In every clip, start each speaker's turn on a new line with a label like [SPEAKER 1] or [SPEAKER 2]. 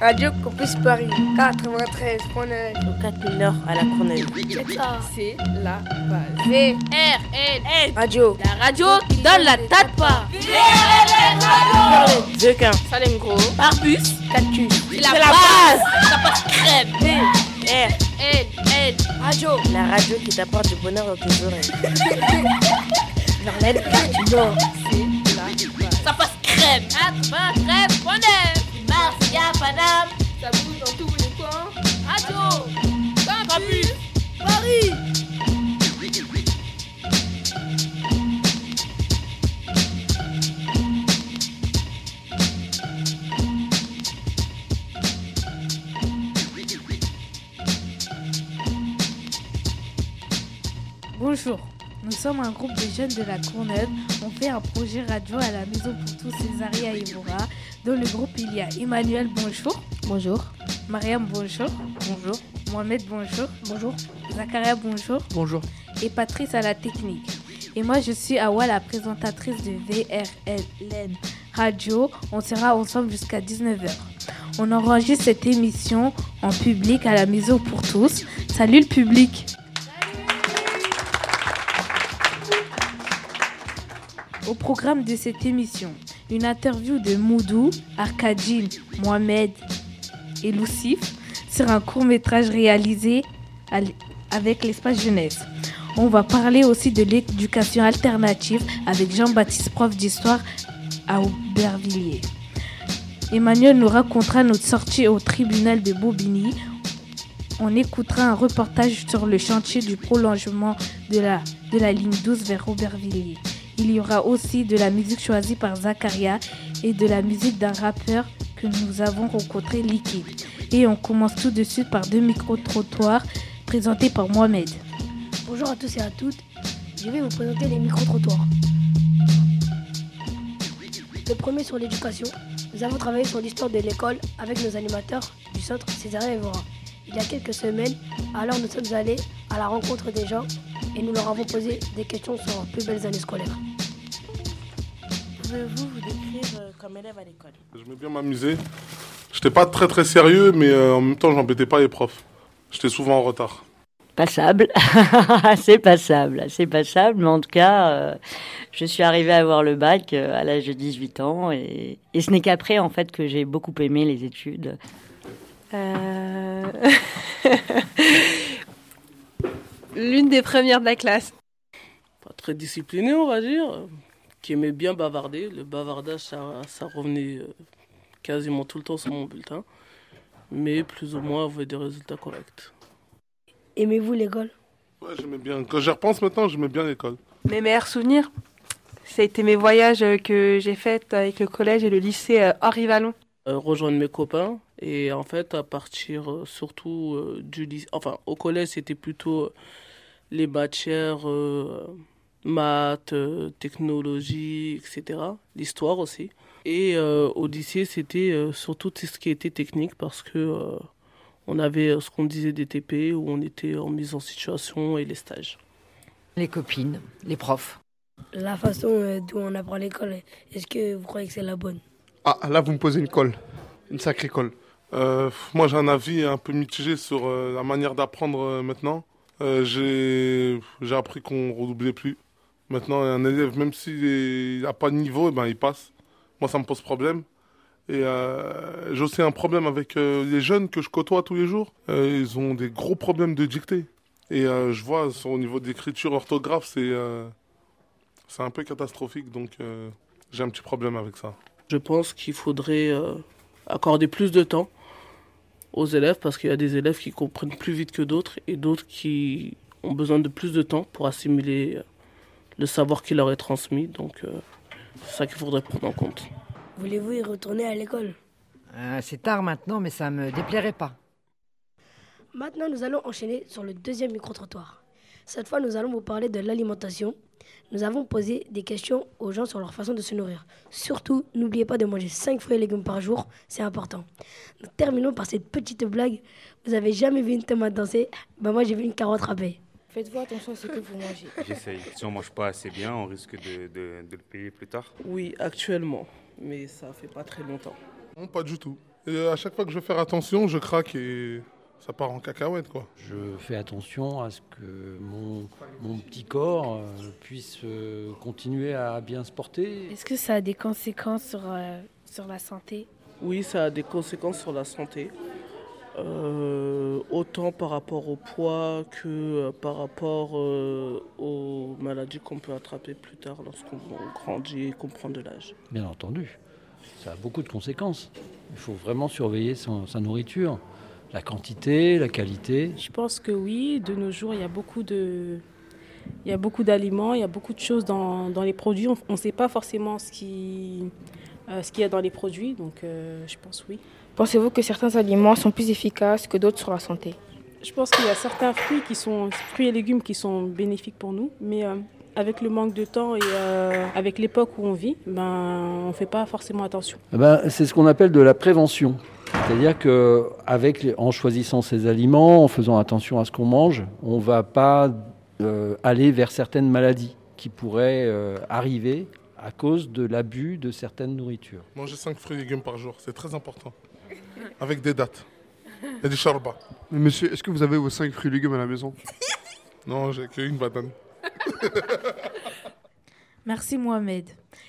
[SPEAKER 1] Radio Campus Paris 93.9.
[SPEAKER 2] Au 4000 Nord à la Courneuve.
[SPEAKER 1] C'est la base. V R L N Radio. La radio qui donne la tête pas.
[SPEAKER 2] Zequin.
[SPEAKER 1] Salem Gros.
[SPEAKER 2] Barbus.
[SPEAKER 1] Cactus. C'est la,
[SPEAKER 2] C'est la
[SPEAKER 1] base. Ça passe crème. V
[SPEAKER 2] R.
[SPEAKER 1] L N Radio.
[SPEAKER 2] La radio qui t'apporte du bonheur dans tes oreilles.
[SPEAKER 1] Marlène. Non. C'est la base. Ça passe crème. Ah, crème. Bonheur. Marcia, Paname. Ça bouge dans tous les coins. Radio. Campus. Paris.
[SPEAKER 3] Bonjour, nous sommes un groupe de jeunes de la Courneuve. On fait un projet radio à la maison pour tous Césaria et Evora. Dans le groupe, il y a Emmanuel, bonjour.
[SPEAKER 2] Bonjour.
[SPEAKER 3] Mariam, bonjour. Bonjour. Mohamed, bonjour. Bonjour. Zakaria, bonjour.
[SPEAKER 4] Bonjour.
[SPEAKER 3] Et Patrice à la technique. Et moi, je suis Awa, la présentatrice de VRLN Radio. On sera ensemble jusqu'à 19h. On enregistre cette émission en public à la maison pour tous. Salut le public! Au programme de cette émission, une interview de Moudou, Arkadine, Mohamed et Lucif sur un court métrage réalisé avec l'espace jeunesse. On va parler aussi de l'éducation alternative avec Jean-Baptiste, prof d'histoire à Aubervilliers. Emmanuel nous racontera notre sortie au tribunal de Bobigny. On écoutera un reportage sur le chantier du prolongement de la, de la ligne 12 vers Aubervilliers. Il y aura aussi de la musique choisie par Zakaria et de la musique d'un rappeur que nous avons rencontré, Liquide. Et on commence tout de suite par deux micro-trottoirs présentés par Mohamed.
[SPEAKER 1] Bonjour à tous et à toutes. Je vais vous présenter les micro-trottoirs. Le premier sur l'éducation. Nous avons travaillé sur l'histoire de l'école avec nos animateurs du centre Césarien Evora. Il y a quelques semaines, alors nous sommes allés à la rencontre des gens et nous leur avons posé des questions sur leurs plus belles années scolaires.
[SPEAKER 2] Pouvez-vous vous décrire euh, comme élève à l'école?
[SPEAKER 5] J'aimais bien m'amuser. J'étais pas très très sérieux, mais euh, en même temps, j'embêtais pas les profs. J'étais souvent en retard.
[SPEAKER 6] Passable, c'est passable, c'est passable, mais en tout cas, euh, je suis arrivée à avoir le bac euh, à l'âge de 18 ans et, et ce n'est qu'après en fait que j'ai beaucoup aimé les études.
[SPEAKER 7] Euh, Des premières de la classe.
[SPEAKER 8] Pas très discipliné, on va dire, qui aimait bien bavarder. Le bavardage, ça, ça revenait euh, quasiment tout le temps sur mon bulletin, mais plus ou moins avait des résultats corrects.
[SPEAKER 1] Aimez-vous l'école?
[SPEAKER 5] Ouais, j'aimais bien. Quand j'y repense maintenant, j'aimais bien l'école.
[SPEAKER 7] Mes meilleurs souvenirs, ça a été mes voyages euh, que j'ai faits avec le collège et le lycée euh, Henri Vallon.
[SPEAKER 8] Euh, rejoindre mes copains et en fait à partir surtout euh, du lycée, enfin au collège c'était plutôt euh, les matières euh, maths, euh, technologie, etc. L'histoire aussi. Et euh, au lycée c'était euh, surtout tout ce qui était technique parce que euh, on avait euh, ce qu'on disait des TP où on était en mise en situation et les stages.
[SPEAKER 9] Les copines, les profs.
[SPEAKER 1] La façon euh, dont on apprend l'école, est-ce que vous croyez que c'est la bonne?
[SPEAKER 5] Ah, là, vous me posez une colle. Une sacrée colle. Euh, moi, j'ai un avis un peu mitigé sur euh, la manière d'apprendre euh, maintenant. Euh, j'ai appris qu'on redoublait plus. Maintenant, un élève, même s'il n'a pas de niveau, eh ben, il passe. Moi, ça me pose problème. Et euh, j'ai aussi un problème avec euh, les jeunes que je côtoie tous les jours. Euh, ils ont des gros problèmes de dictée. Et je vois au niveau d'écriture, orthographe, c'est c'est un peu catastrophique. Donc, J'ai un petit problème avec ça.
[SPEAKER 8] Je pense qu'il faudrait accorder plus de temps aux élèves parce qu'il y a des élèves qui comprennent plus vite que d'autres et d'autres qui ont besoin de plus de temps pour assimiler euh, le savoir qui leur est transmis. Donc euh, c'est ça qu'il faudrait prendre en compte.
[SPEAKER 1] Voulez-vous y retourner à l'école?
[SPEAKER 9] Euh, c'est tard maintenant, mais ça me déplairait pas.
[SPEAKER 1] Maintenant, nous allons enchaîner sur le deuxième micro-trottoir. Cette fois, nous allons vous parler de l'alimentation. Nous avons posé des questions aux gens sur leur façon de se nourrir. Surtout, n'oubliez pas de manger 5 fruits et légumes par jour, c'est important. Nous terminons par cette petite blague. Vous avez jamais vu une tomate danser? Ben moi, j'ai vu une carotte râpée.
[SPEAKER 2] Faites-vous attention à ce que vous mangez.
[SPEAKER 10] J'essaye. Si on mange pas assez bien, on risque de, de- de le payer plus tard.
[SPEAKER 8] Oui, actuellement, mais ça fait pas très longtemps.
[SPEAKER 5] Non, pas du tout. Et à chaque fois que je veux faire attention, je craque et ça part en cacahuète, quoi.
[SPEAKER 11] Je fais attention à ce que mon, mon petit corps euh, puisse euh, continuer à bien se porter.
[SPEAKER 3] Est-ce que ça a des conséquences sur, euh, sur la santé?
[SPEAKER 8] Oui, ça a des conséquences sur la santé. Euh, autant par rapport au poids que par rapport euh, aux maladies qu'on peut attraper plus tard lorsqu'on grandit et qu'on prend de l'âge.
[SPEAKER 11] Bien entendu, ça a beaucoup de conséquences. Il faut vraiment surveiller son- sa nourriture, la quantité, la qualité.
[SPEAKER 2] Je pense que oui, de nos jours, il y a beaucoup de... Il y a beaucoup d'aliments, il y a beaucoup de choses dans, dans les produits. On ne sait pas forcément ce qui- euh, ce qu'il y a dans les produits, donc euh, je pense oui.
[SPEAKER 12] Pensez-vous que certains aliments sont plus efficaces que d'autres sur la santé?
[SPEAKER 2] Je pense qu'il y a certains fruits qui sont fruits et légumes qui sont bénéfiques pour nous, mais euh, avec le manque de temps et euh, avec l'époque où on vit, ben on fait pas forcément attention.
[SPEAKER 11] Eh ben, c'est ce qu'on appelle de la prévention. C'est-à-dire que avec en choisissant ces aliments, en faisant attention à ce qu'on mange, on ne va pas euh, aller vers certaines maladies qui pourraient euh, arriver à cause de l'abus de certaines nourritures.
[SPEAKER 5] Manger 5 fruits et légumes par jour, c'est très important. Avec des dates. Et du charba.
[SPEAKER 13] Mais monsieur, est-ce que vous avez vos 5 fruits et légumes à la maison?
[SPEAKER 5] Non, j'ai qu'une banane.
[SPEAKER 3] Merci Mohamed.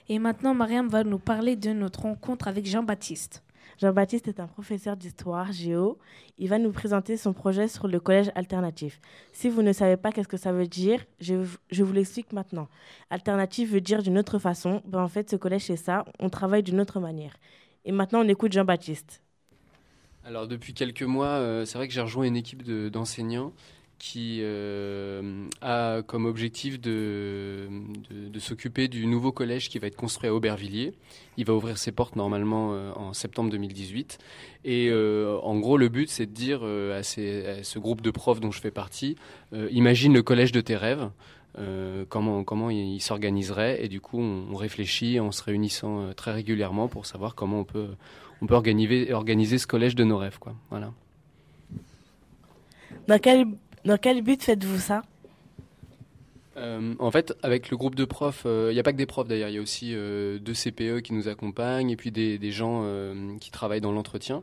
[SPEAKER 3] Et maintenant, Mariam va nous parler de notre rencontre avec Jean-Baptiste.
[SPEAKER 14] Jean-Baptiste est un professeur d'histoire géo. Il va nous présenter son projet sur le collège alternatif. Si vous ne savez pas qu'est-ce que ça veut dire, je, vous l'explique maintenant. Alternatif veut dire d'une autre façon. Ben, en fait, ce collège, c'est ça. On travaille d'une autre manière. Et maintenant, on écoute Jean-Baptiste.
[SPEAKER 15] Alors depuis quelques mois, euh, c'est vrai que j'ai rejoint une équipe de- d'enseignants qui euh, a comme objectif de, de, s'occuper du nouveau collège qui va être construit à Aubervilliers. Il va ouvrir ses portes normalement euh, en septembre 2018. Et euh, en gros, le but, c'est de dire à, ce groupe de profs dont je fais partie, imagine le collège de tes rêves. comment comment il, s'organiserait et du coup on, réfléchit en se réunissant très régulièrement pour savoir comment on peut on peut organiser organiser ce collège de nos rêves quoi voilà
[SPEAKER 14] Dans quel, dans quel but faites-vous ça?
[SPEAKER 15] Euh, en fait, avec le groupe de profs, il n'y a pas que des profs d'ailleurs, il y a aussi euh, deux CPE qui nous accompagnent et puis des, gens euh, qui travaillent dans l'entretien.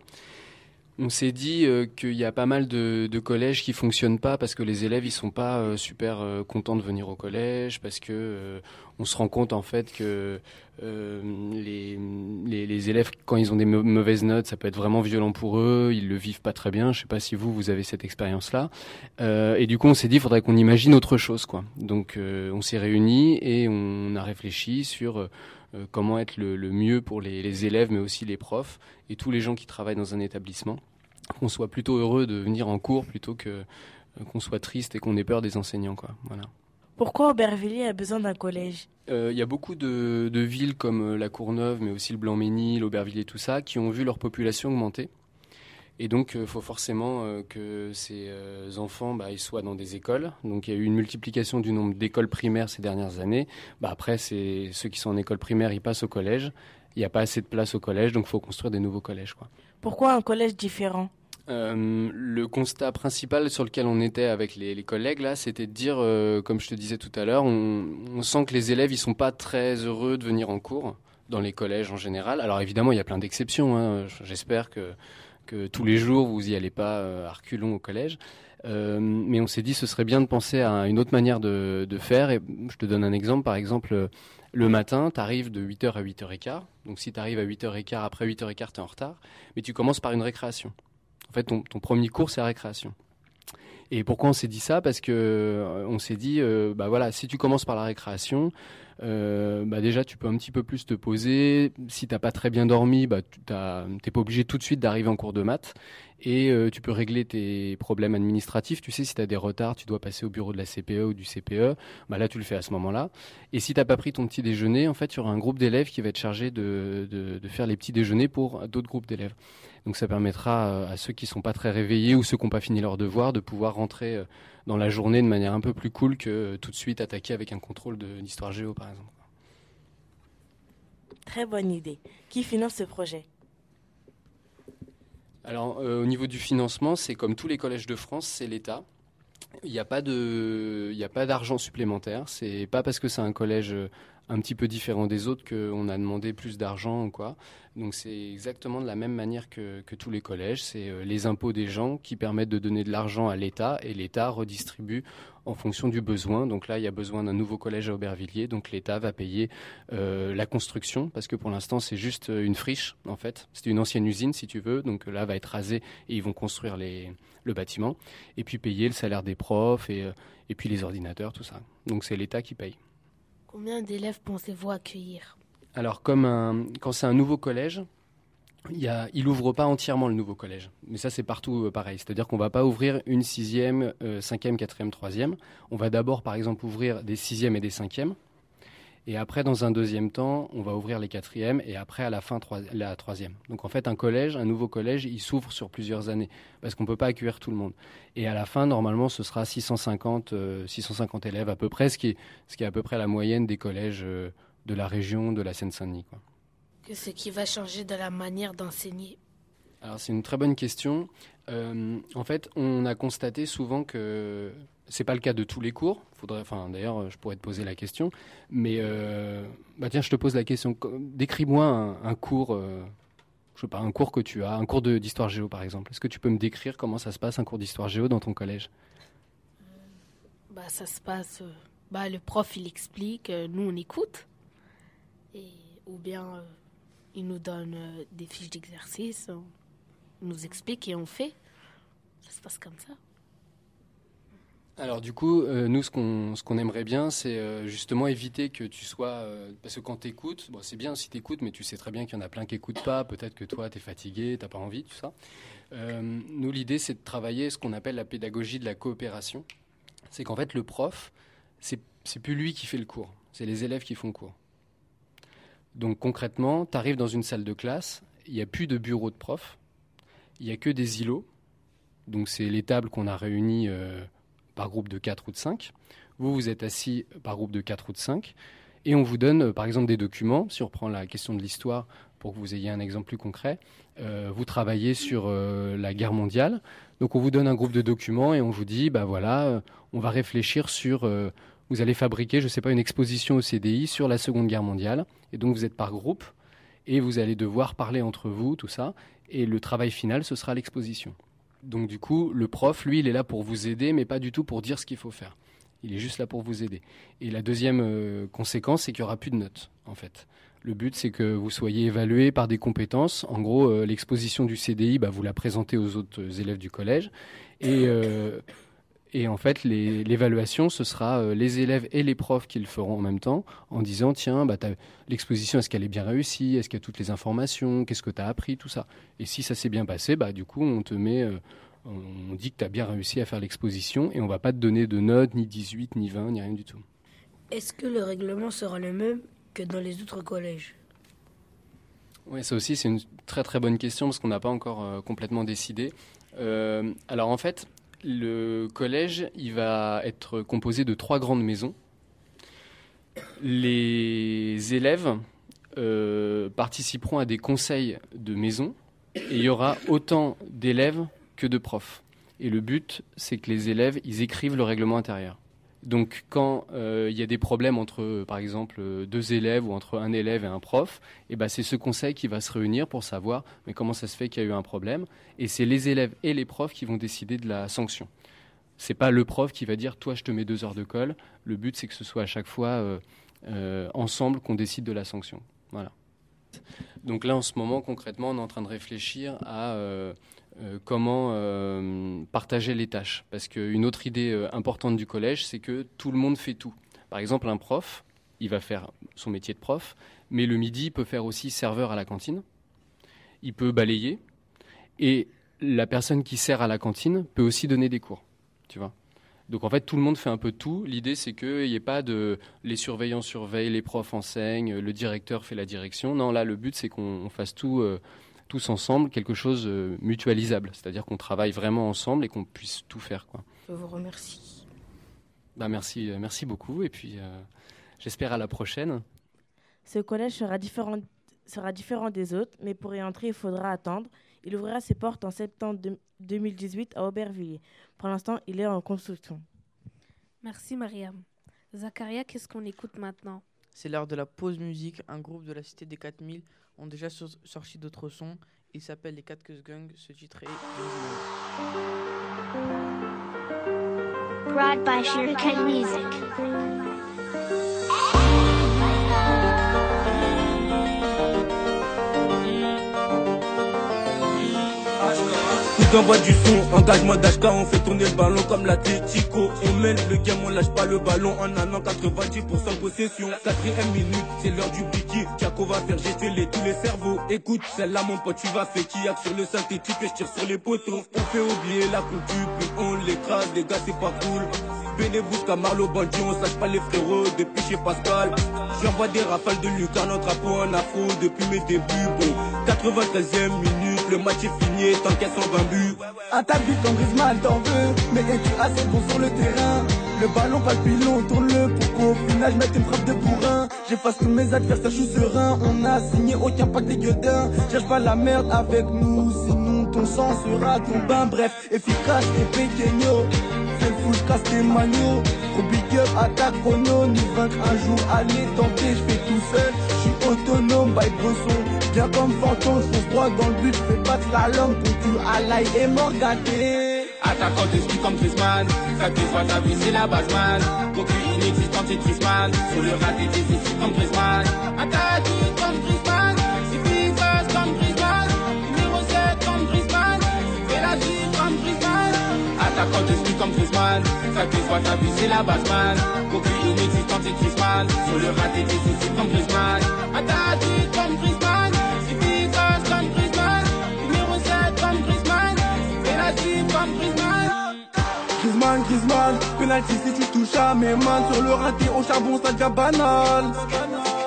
[SPEAKER 15] On s'est dit euh, qu'il y a pas mal de, collèges qui fonctionnent pas parce que les élèves ils sont pas euh, super euh, contents de venir au collège parce que on se rend compte en fait que les, les, élèves quand ils ont des mau- mauvaises notes ça peut être vraiment violent pour eux ils le vivent pas très bien. Je sais pas si vous vous avez cette expérience là et du coup on s'est dit il faudrait qu'on imagine autre chose quoi. Donc on s'est réunis et on a réfléchi sur euh, comment être le, le mieux pour les, les élèves, mais aussi les profs et tous les gens qui travaillent dans un établissement. Qu'on soit plutôt heureux de venir en cours plutôt que euh, qu'on soit triste et qu'on ait peur des enseignants. Quoi. Voilà.
[SPEAKER 14] Pourquoi Aubervilliers a besoin d'un collège?
[SPEAKER 15] Euh, Il y a beaucoup de, de villes comme la Courneuve, mais aussi le Blanc-Ménil, l'Aubervilliers, tout ça, qui ont vu leur population augmenter. Et donc, il faut forcément euh, que ces euh, enfants bah, ils soient dans des écoles. Donc, il y a eu une multiplication du nombre d'écoles primaires ces dernières années. Bah, après, c'est ceux qui sont en école primaire, ils passent au collège. Il n'y a pas assez de place au collège, donc il faut construire des nouveaux collèges. Quoi.
[SPEAKER 14] Pourquoi un collège différent?
[SPEAKER 15] Euh, le constat principal sur lequel on était avec les, les collègues là, c'était de dire, euh, comme je te disais tout à l'heure, on, on sent que les élèves ils sont pas très heureux de venir en cours dans les collèges en général. Alors évidemment, il y a plein d'exceptions. hein. J'espère que que tous les jours vous y allez pas euh, à reculons au collège. Euh, mais on s'est dit ce serait bien de penser à une autre manière de, faire. Et je te donne un exemple. Par exemple, euh, le matin, tu arrives de 8h à 8h15. Donc si tu arrives à 8h15, après 8h15, tu es en retard. Mais tu commences par une récréation. En fait, ton, premier cours, c'est la récréation. Et pourquoi on s'est dit ça? Parce que euh, on s'est dit, bah voilà, si tu commences par la récréation, euh, bah déjà tu peux un petit peu plus te poser. Si t'as pas très bien dormi, bah tu t'es pas obligé tout de suite d'arriver en cours de maths et euh, tu peux régler tes problèmes administratifs. Tu sais si tu as des retards, tu dois passer au bureau de la CPE ou du CPE. Bah là tu le fais à ce moment-là. Et si t'as pas pris ton petit déjeuner, en fait il y aura un groupe d'élèves qui va être chargé de faire les petits déjeuners pour d'autres groupes d'élèves. Donc ça permettra euh, à ceux qui sont pas très réveillés ou ceux qui n'ont pas fini leur devoir de pouvoir rentrer euh, dans la journée de manière un peu plus cool que tout de suite attaquer avec un contrôle d'histoire géo par exemple.
[SPEAKER 14] Très bonne idée. Qui finance ce projet?
[SPEAKER 15] Alors euh, au niveau du financement, c'est comme tous les collèges de France, c'est l'État. Il n'y a pas de, il n'y a pas d'argent supplémentaire. C'est pas parce que c'est un collège un petit peu différent des autres qu'on a demandé plus d'argent ou quoi. Donc c'est exactement de la même manière que, tous les collèges. C'est euh, les impôts des gens qui permettent de donner de l'argent à l'État et l'État redistribue en fonction du besoin. Donc là, il y a besoin d'un nouveau collège à Aubervilliers. Donc l'État va payer euh, la construction parce que pour l'instant, c'est juste euh, une friche en fait. C'était une ancienne usine si tu veux. Donc là, va être rasé et ils vont construire le bâtiment. Et puis payer le salaire des profs et, et puis les ordinateurs, tout ça. Donc c'est l'État qui paye.
[SPEAKER 1] Combien d'élèves pensez-vous accueillir
[SPEAKER 15] Alors, comme quand c'est un nouveau collège, il, ouvre pas entièrement le nouveau collège. Mais ça, c'est partout euh, pareil. C'est-à-dire qu'on va pas ouvrir une sixième, euh, cinquième, quatrième, troisième. On va d'abord, par exemple, ouvrir des sixièmes et des cinquièmes. Et après, dans un deuxième temps, on va ouvrir les quatrièmes et après, à la fin, la troisième. Donc en fait, un collège, un nouveau collège, il s'ouvre sur plusieurs années parce qu'on ne peut pas accueillir tout le monde. Et à la fin, normalement, ce sera 650, 650 euh, élèves à peu près, ce qui, est, ce qui est à peu près la moyenne des collèges euh, de la région de la Seine-Saint-Denis.
[SPEAKER 1] Qu'est-ce qui va changer de la manière d'enseigner?
[SPEAKER 15] Alors c'est une très bonne question. Euh, en fait, on a constaté souvent que c'est pas le cas de tous les cours. Faudrait, enfin, d'ailleurs, je pourrais te poser la question. Mais euh, bah tiens, je te pose la question. Décris-moi un, cours, euh, je sais pas, un cours que tu as, un cours d'histoire géo par exemple. Est-ce que tu peux me décrire comment ça se passe un cours d'histoire géo dans ton collège?
[SPEAKER 1] Bah, ça se passe. bah, le prof il explique, nous on écoute, et ou bien il nous donne des fiches d'exercice, on nous explique et on fait. Ça se passe comme ça.
[SPEAKER 15] Alors du coup, euh, nous, ce qu'on aimerait bien, c'est euh, justement éviter que tu sois... Euh, parce que quand tu c'est bien si tu mais tu sais très bien qu'il y en a plein qui n'écoutent pas. Peut-être que toi, tu es fatigué, tu pas envie, tout ça. nous, l'idée, c'est de travailler ce qu'on appelle la pédagogie de la coopération. C'est qu'en fait, le prof, c'est plus lui qui fait le cours, c'est les élèves qui font le cours. Donc concrètement, tu arrives dans une salle de classe, il n'y a plus de bureau de prof, il n'y a que des îlots. Donc c'est les tables qu'on a réunies par groupe de 4 ou de 5. Vous, vous êtes assis par groupe de 4 ou de 5. Et on vous donne, euh, par exemple, des documents. Si on reprend la question de l'histoire, pour que vous ayez un exemple plus concret, euh, vous travaillez sur euh, la guerre mondiale. Donc on vous donne un groupe de documents et on vous dit, bah voilà, on va réfléchir sur, vous allez fabriquer, je ne sais pas, une exposition au CDI sur la Seconde Guerre mondiale. Et donc vous êtes par groupe et vous allez devoir parler entre vous, tout ça. Et le travail final, ce sera l'exposition. Donc du coup, le prof, lui, il est là pour vous aider, mais pas du tout pour dire ce qu'il faut faire. Il est juste là pour vous aider. Et la deuxième euh, conséquence, c'est qu'il n'y aura plus de notes, en fait. Le but, c'est que vous soyez évalué par des compétences. En gros, euh, l'exposition du CDI, bah, vous la présentez aux autres élèves du collège. Et euh, et en fait, l'évaluation, ce sera euh, les élèves et les profs qui le feront en même temps, en disant, tiens, bah, l'exposition, est-ce qu'elle est bien réussie? Est-ce qu'il y a toutes les informations? Qu'est-ce que tu as appris? Tout ça. Et si ça s'est bien passé, bah, du coup, on te met... Euh, on dit que tu as bien réussi à faire l'exposition et on va pas te donner de notes, ni 18, ni 20, ni rien du tout.
[SPEAKER 1] Est-ce que le règlement sera le même que dans les autres collèges?
[SPEAKER 15] Oui, ça aussi, c'est une très très bonne question parce qu'on n'a pas encore euh, complètement décidé. alors en fait, le collège, il va être composé de trois grandes maisons. Les élèves euh, participeront à des conseils de maison et il y aura autant d'élèves que de profs. Et le but, c'est que les élèves, ils écrivent le règlement intérieur. Donc quand euh, il y a des problèmes entre, par exemple, deux élèves ou entre un élève et un prof, et eh ben c'est ce conseil qui va se réunir pour savoir comment ça se fait qu'il y a eu un problème. Et c'est les élèves et les profs qui vont décider de la sanction. C'est pas le prof qui va dire toi je te mets deux heures de colle. Le but c'est que ce soit à chaque fois euh, euh, ensemble qu'on décide de la sanction. Voilà. Donc là en ce moment concrètement on est en train de réfléchir à euh, comment euh, partager les tâches. Parce qu'une autre idée euh, importante du collège, c'est que tout le monde fait tout. Par exemple, un prof, il va faire son métier de prof, mais le midi, il peut faire aussi serveur à la cantine, il peut balayer, et la personne qui sert à la cantine peut aussi donner des cours, tu vois. Donc en fait, tout le monde fait un peu tout. L'idée, c'est qu'il n'y ait pas de les surveillants surveillent, les profs enseignent, le directeur fait la direction. Non, là, le but, c'est qu'on fasse tout euh, tous ensemble, quelque chose euh, mutualisable. C'est-à-dire qu'on travaille vraiment ensemble et qu'on puisse tout faire. Quoi.
[SPEAKER 14] Je vous remercie.
[SPEAKER 15] Bah, merci, euh, merci beaucoup. Et puis, j'espère à la prochaine.
[SPEAKER 14] Ce collège sera différent, sera différent des autres, mais pour y entrer, il faudra attendre. Il ouvrira ses portes en septembre 2018 à Aubervilliers. Pour l'instant, il est en construction.
[SPEAKER 3] Merci Mariam. Zakaria, qu'est-ce qu'on écoute maintenant?
[SPEAKER 16] C'est l'heure de la pause musique. Un groupe de la Cité des 4000 ont déjà sorti d'autres sons. Il s'appelle les 4 Gang. Ce titre est
[SPEAKER 17] Brought by Music.
[SPEAKER 18] Envoie du son, engagement d'HK, on fait tourner le ballon comme la Tético. On mène le game, on lâche pas le ballon en an, 90% possession. Quatrième minute, c'est l'heure du piqué. Tiako va faire jeter les, tous les cerveaux. Écoute, celle-là, mon pote, tu vas faire qui sur le synthétique et je tire sur les poteaux. On fait oublier la couture, puis on l'écrase, les gars, c'est pas cool. Benebous, Camarlo, Bandit, on sache pas les frérots depuis chez Pascal. J'envoie des rafales de Lucas, notre drapeau en afro depuis mes débuts. Bon, 93ème minute, le match est fini, t'encaisses en 20 buts.
[SPEAKER 19] Attaque vite ton Griezmann, t'en veux, mais es-tu assez bon sur le terrain? Le ballon pas le pilon, tourne-le pour qu'au final je mette une frappe de bourrin. J'efface tous mes adversaires, je suis serein. On a signé aucun pack des gueudins. Cherche pas la merde avec nous, sinon ton sang sera ton bain. Bref, efficace et pequeño. C'est le full casse tes magnos. Trop big up, attaque chrono. Nous vaincre un jour, allez tenter, je fais tout seul. Autonome, by Bresson. Bien comme fantôme, fonce droit dans le but, fais battre la langue pour tu alaï et morgaté.
[SPEAKER 18] Attaquant de ski comme Trisman, te voit ta vie c'est la base man. Coquille inexistante c'est Trisman, sur le raté des ici comme Trisman. Attaque comme Trisman, Attaquant de ski comme Trisman, ça te voit ta c'est la base man. Coquille inexistante c'est Trisman, sur le raté des ici comme Trisman. Attaque comme Trisman.
[SPEAKER 19] Griezmann, Griezmann, penalty si tu touches à mes mains. Sur le raté au charbon ça devient banal.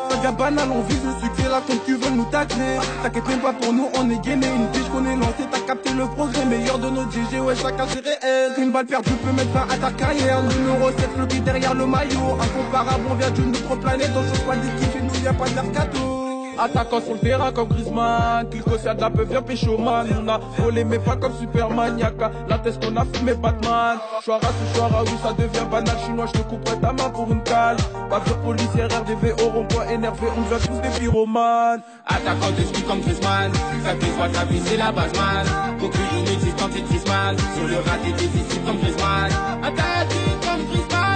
[SPEAKER 19] Ça devient banal, on vise le succès là comme tu veux nous tacler. T'inquiète même pas pour nous, on est gainé. Une biche qu'on est lancé, t'as capté le progrès. Meilleur de nos GG, ouais chacun c'est réel Une balle perdue peut mettre fin à ta carrière. Numéro 7, le derrière le maillot. Incomparable, on vient d'une autre planète. On change pas d'équipe et nous y'a pas de mercato Attaquant sur le terrain comme Griezmann. Kilko Siaga peut bien péchoman On a volé mais pas comme Superman Yaka. La tête qu'on a fumé Batman. Chouara sous Chouara oui ça devient banal. Chinois je te couperai ta main pour une cale. Bavure policière RDV au rond-point énervé. On devient tous des pyromanes
[SPEAKER 18] Attaquant de ski comme Griezmann. Ça fait ta vie c'est la base man Coquille inexistante c'est Griezmann Sur le raté des ici comme Griezmann. Attaque comme Griezmann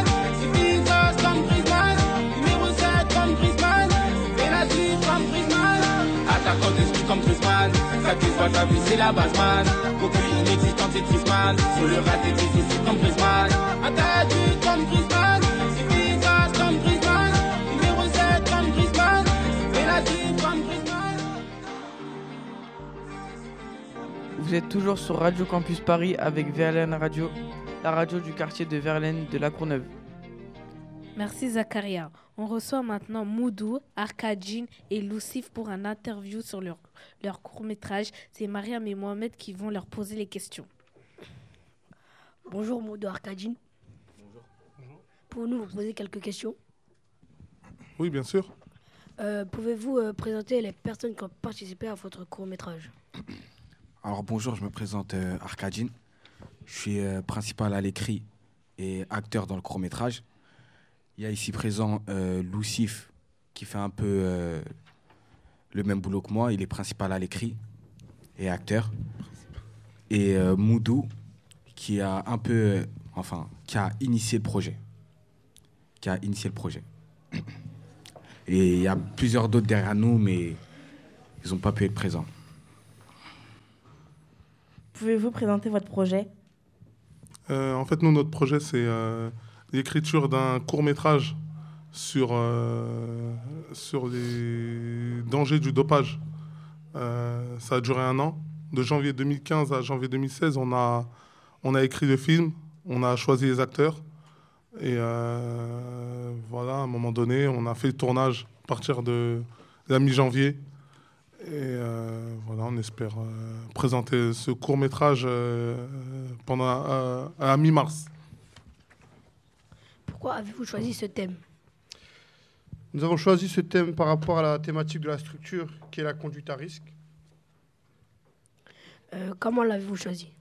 [SPEAKER 18] comme Griezmann. Attaquant de ski comme Griezmann. Ça fait soit ta vie c'est la base man. Coquille inexistante c'est Griezmann Sur le raté des ici comme Griezmann. Attaque comme Griezmann. C'est Bizos comme Griezmann. Numéro 7 comme Griezmann. Penalty comme Griezmann.
[SPEAKER 16] Vous êtes toujours sur Radio Campus Paris avec Verlaine Radio, la radio du quartier de Verlaine de la Courneuve.
[SPEAKER 3] Merci Zakaria. On reçoit maintenant Moudou, Arkadjin et Lucif pour un interview sur leur, leur court-métrage. C'est Mariam et Mohamed qui vont leur poser les questions.
[SPEAKER 1] Bonjour Moudou Arkadjin.
[SPEAKER 5] Bonjour.
[SPEAKER 1] Pouvez-nous vous poser quelques questions?
[SPEAKER 5] Oui, bien sûr.
[SPEAKER 1] Euh, Pouvez-vous euh, présenter les personnes qui ont participé à votre court-métrage?
[SPEAKER 20] Alors bonjour, je me présente euh, Arkadjin. Je suis euh, principal à l'écrit et acteur dans le court-métrage. Il y a ici présent euh, Lucif qui fait un peu euh, le même boulot que moi. Il est principal à l'écrit et acteur. Et euh, Moudou qui a un peu, euh, enfin, qui a initié le projet. Qui a initié le projet. Et il y a plusieurs d'autres derrière nous, mais ils n'ont pas pu être présents.
[SPEAKER 14] Pouvez-vous présenter votre projet?
[SPEAKER 5] Euh, en fait, nous, notre projet, c'est euh, l'écriture d'un court métrage sur, euh, sur les dangers du dopage. Euh, ça a duré un an. De janvier 2015 à janvier 2016, on a, on a écrit le film, on a choisi les acteurs. Et euh, voilà, à un moment donné, on a fait le tournage à partir de la mi-janvier. Et voilà, on espère présenter ce court métrage pendant à, à mi-mars.
[SPEAKER 1] Pourquoi avez-vous choisi ce thème?
[SPEAKER 13] Nous avons choisi ce thème par rapport à la thématique de la structure, qui est la conduite à risque.
[SPEAKER 1] Euh, Comment l'avez-vous choisi?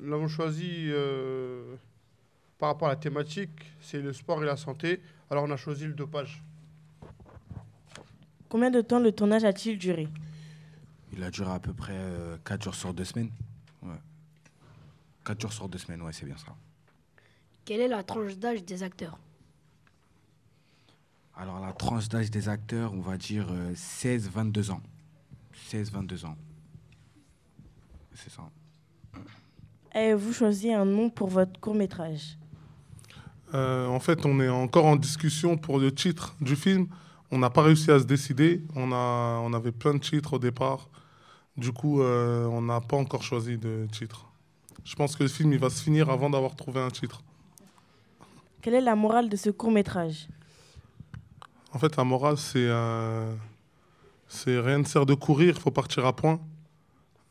[SPEAKER 13] Nous l'avons choisi euh, par rapport à la thématique, c'est le sport et la santé. Alors on a choisi le dopage.
[SPEAKER 14] Combien de temps le tournage a-t-il duré?
[SPEAKER 20] Il a duré à peu près 4 jours sur 2 semaines. Ouais. 4 jours sur 2 semaines, ouais, c'est bien ça.
[SPEAKER 1] Quelle est la tranche d'âge des acteurs
[SPEAKER 20] Alors, la tranche d'âge des acteurs, on va dire 16-22 ans. 16-22 ans. C'est ça.
[SPEAKER 14] Avez-vous choisi un nom pour votre court-métrage
[SPEAKER 5] Euh, en fait, on est encore en discussion pour le titre du film. On n'a pas réussi à se décider. On, a, on avait plein de titres au départ. Du coup, euh, on n'a pas encore choisi de titre. Je pense que le film il va se finir avant d'avoir trouvé un titre.
[SPEAKER 14] Quelle est la morale de ce court-métrage?
[SPEAKER 5] En fait, la morale, c'est euh, c'est rien ne sert de courir, il faut partir à point.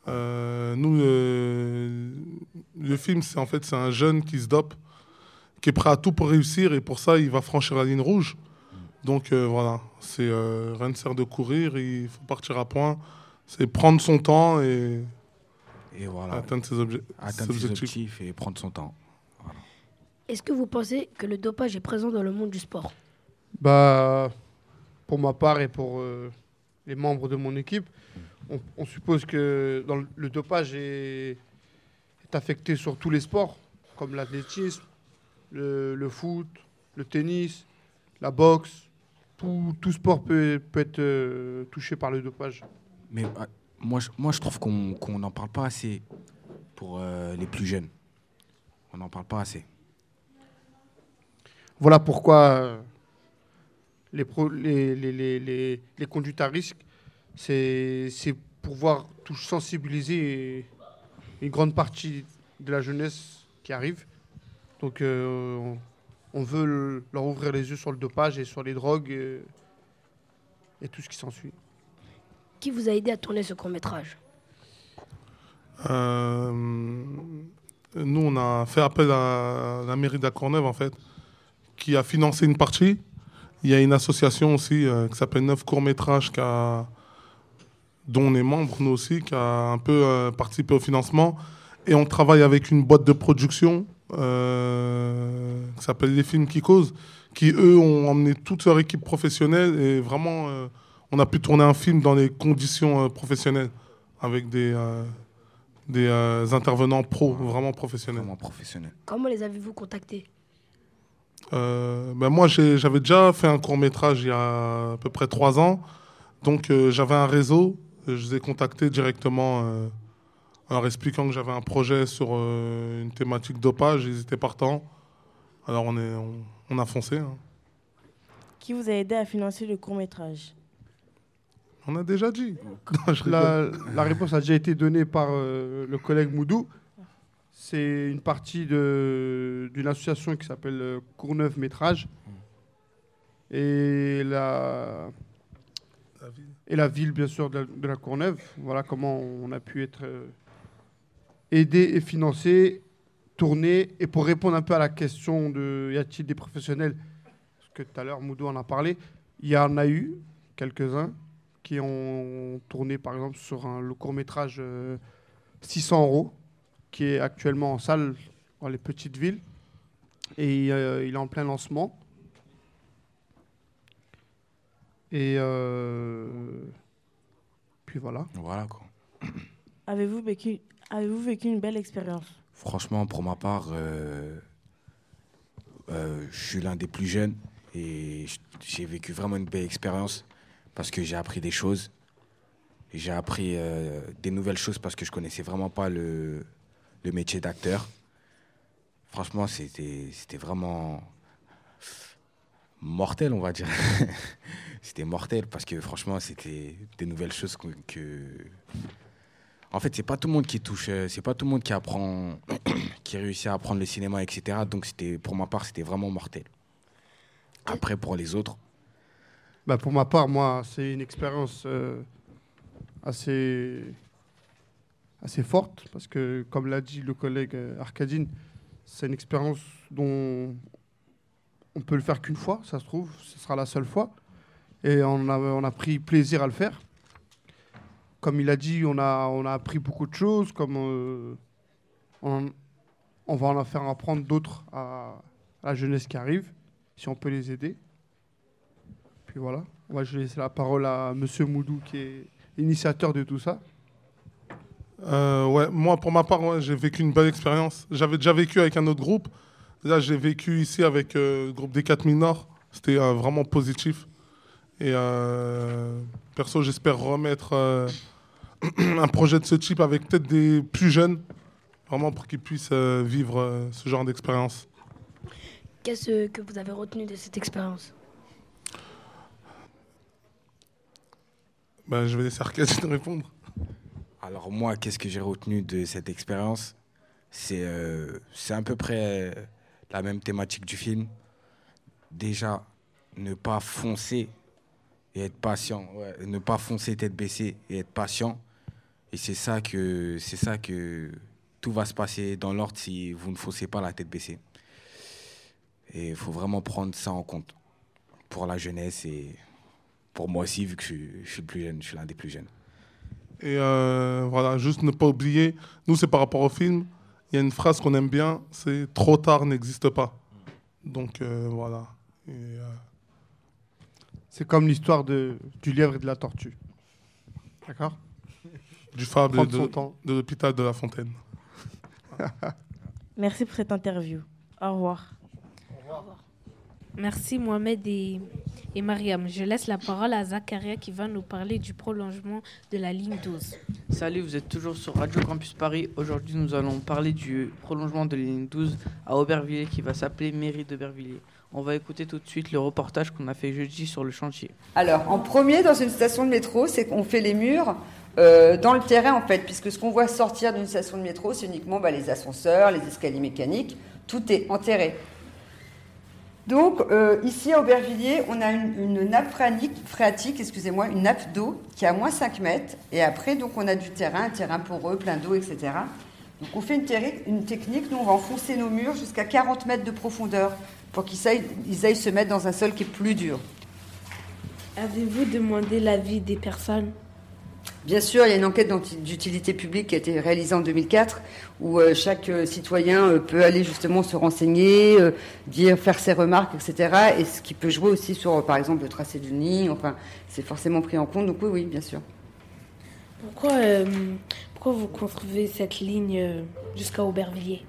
[SPEAKER 5] Euh, nous, euh, le film, c'est en fait c'est un jeune qui se dope, qui est prêt à tout pour réussir et pour ça, il va franchir la ligne rouge. Donc euh, voilà, c'est euh, rien ne sert de courir, il faut partir à point. C'est prendre son temps et,
[SPEAKER 20] Et voilà.
[SPEAKER 5] atteindre ses, obje-
[SPEAKER 20] Atteindre
[SPEAKER 5] ses
[SPEAKER 20] ses
[SPEAKER 5] objectifs.
[SPEAKER 20] objectifs et prendre son temps.
[SPEAKER 1] Est-ce que vous pensez que le dopage est présent dans le monde du sport?
[SPEAKER 13] Bah, pour ma part et pour euh, les membres de mon équipe, on, on suppose que dans le, le dopage est, est affecté sur tous les sports, comme l'athlétisme, le, le foot, le tennis, la boxe. Tout, tout sport peut, peut être euh, touché par le dopage.
[SPEAKER 20] Mais euh, moi, je, moi, je trouve qu'on n'en parle pas assez pour euh, les plus jeunes. On n'en parle pas assez.
[SPEAKER 13] Voilà pourquoi euh, les, pro- les, les, les, les, les conduites à risque, c'est c'est pour voir tout sensibiliser une grande partie de la jeunesse qui arrive. Donc euh, on, veut le- leur ouvrir les yeux sur le dopage et sur les drogues euh, et tout ce qui s'ensuit.
[SPEAKER 1] Qui vous a aidé à tourner ce court-métrage
[SPEAKER 5] Euh, nous, on a fait appel à la mairie de la Courneuve, en fait, qui a financé une partie. Il y a une association aussi euh, qui s'appelle Neuf Courts-Métrages, qui a- dont on est membre, nous aussi, qui a un peu euh, participé au financement. Et on travaille avec une boîte de production euh, qui s'appelle Les Films qui causent, qui, eux, ont emmené toute leur équipe professionnelle. Et vraiment, euh, on a pu tourner un film dans les conditions euh, professionnelles, avec des... euh, des euh, intervenants pro, vraiment professionnels.
[SPEAKER 20] Vraiment professionnels.
[SPEAKER 1] Comment les avez-vous contactés?
[SPEAKER 5] Euh, ben moi, j'avais déjà fait un court métrage il y a à peu près trois ans. Donc, euh, j'avais un réseau. Je les ai contactés directement euh, en leur expliquant que j'avais un projet sur euh, une thématique dopage. Ils étaient partants. Alors, on, est, on, on a foncé. hein.
[SPEAKER 14] Qui vous a aidé à financer le court-métrage?
[SPEAKER 5] On a déjà dit.
[SPEAKER 13] La, réponse a déjà été donnée par euh, le collègue Moudou. C'est une partie d'une association qui s'appelle euh, Courneuve Métrage. Et la, et la ville, bien sûr, de la, de la Courneuve. Voilà comment on a pu être euh, aidé et financé, tourné. Et pour répondre un peu à la question de y a-t-il des professionnels Parce que tout à l'heure, Moudou en a parlé. Il y en a eu quelques-uns qui ont tourné, par exemple, sur un, le court-métrage euh, 600 euros, qui est actuellement en salle dans les petites villes. Et euh, il est en plein lancement. Et euh, puis voilà.
[SPEAKER 20] Voilà quoi.
[SPEAKER 14] Avez-vous vécu, avez-vous vécu une belle expérience?
[SPEAKER 20] Franchement, pour ma part, euh, euh, je suis l'un des plus jeunes et j'ai vécu vraiment une belle expérience parce que j'ai appris des choses. J'ai appris euh, des nouvelles choses parce que je connaissais vraiment pas le, le métier d'acteur. Franchement, c'était vraiment mortel, on va dire. c'était mortel parce que franchement, c'était des nouvelles choses que. que- En fait, c'est pas tout le monde qui touche, euh, c'est pas tout le monde qui apprend, qui réussit à apprendre le cinéma, etc. Donc, c'était, pour ma part, c'était vraiment mortel. Après, pour les autres,
[SPEAKER 13] Bah, pour ma part, moi, c'est une expérience euh, assez, assez forte parce que, comme l'a dit le collègue euh, Arcadine, c'est une expérience dont on peut le faire qu'une fois, ça se trouve, ce sera la seule fois. Et on a, on a pris plaisir à le faire. Comme il a dit, on a, on a appris beaucoup de choses, comme euh, on, va en faire apprendre d'autres à, à la jeunesse qui arrive, si on peut les aider. Puis voilà, moi je vais laisser la parole à Monsieur Moudou qui est initiateur de tout ça.
[SPEAKER 5] Euh, ouais, moi, pour ma part, ouais, j'ai vécu une belle expérience. J'avais déjà vécu avec un autre groupe. Là, j'ai vécu ici avec euh, le groupe des 4000 Nord. C'était euh, vraiment positif. Et perso, j'espère remettre un projet de ce type avec peut-être des plus jeunes, vraiment pour qu'ils puissent vivre ce genre d'expérience.
[SPEAKER 1] Qu'est-ce que vous avez retenu de cette expérience?
[SPEAKER 5] Ben, je vais laisser Arcadine répondre.
[SPEAKER 20] Alors moi, qu'est-ce que j'ai retenu de cette expérience? C'est euh, à peu près euh, la même thématique du film. Déjà, ne pas foncer et être patient. Ne pas foncer tête baissée et être patient. Et c'est ça que tout va se passer dans l'ordre si vous ne foncez pas la tête baissée. Et il faut vraiment prendre ça en compte pour la jeunesse et pour moi aussi, vu que je suis le plus jeune, je suis l'un des plus jeunes.
[SPEAKER 5] Et euh, voilà, juste ne pas oublier, nous c'est par rapport au film, il y a une phrase qu'on aime bien, c'est trop tard n'existe pas. Donc euh, voilà. Euh,
[SPEAKER 13] C'est comme l'histoire de, du lièvre et de la tortue. D'accord?
[SPEAKER 5] Du fable de, de l'hôpital de la Fontaine.
[SPEAKER 21] Merci pour cette interview. Au revoir.
[SPEAKER 3] Merci Mohamed et, et Mariam. Je laisse la parole à Zakaria qui va nous parler du prolongement de la ligne 12.
[SPEAKER 14] Salut, vous êtes toujours sur Radio Campus Paris. Aujourd'hui, nous allons parler du prolongement de la ligne 12 à Aubervilliers qui va s'appeler Mairie d'Aubervilliers. On va écouter tout de suite le reportage qu'on a fait jeudi sur le chantier.
[SPEAKER 22] Alors, en premier, dans une station de métro, c'est qu'on fait les murs euh, dans le terrain, en fait, puisque ce qu'on voit sortir d'une station de métro, c'est uniquement bah, les ascenseurs, les escaliers mécaniques, tout est enterré. Donc, euh, ici à Aubervilliers, on a une, nappe phréatique, excusez-moi, une nappe d'eau qui est à moins 5 mètres. Et après, donc, on a du terrain, un terrain poreux, plein d'eau, etc. Donc, on fait une, technique, nous, on va enfoncer nos murs jusqu'à 40 mètres de profondeur pour qu'ils aillent, ils aillent se mettre dans un sol qui est plus dur.
[SPEAKER 3] Avez-vous demandé l'avis des personnes?
[SPEAKER 22] Bien sûr, il y a une enquête d'utilité publique qui a été réalisée en 2004 où euh, chaque euh, citoyen euh, peut aller justement se renseigner, euh, dire, faire ses remarques, etc. Et ce qui peut jouer aussi sur, euh, par exemple, le tracé d'une ligne. Enfin, c'est forcément pris en compte. Donc oui, oui, bien sûr.
[SPEAKER 3] Pourquoi, euh, pourquoi vous construisez cette ligne jusqu'à Aubervilliers?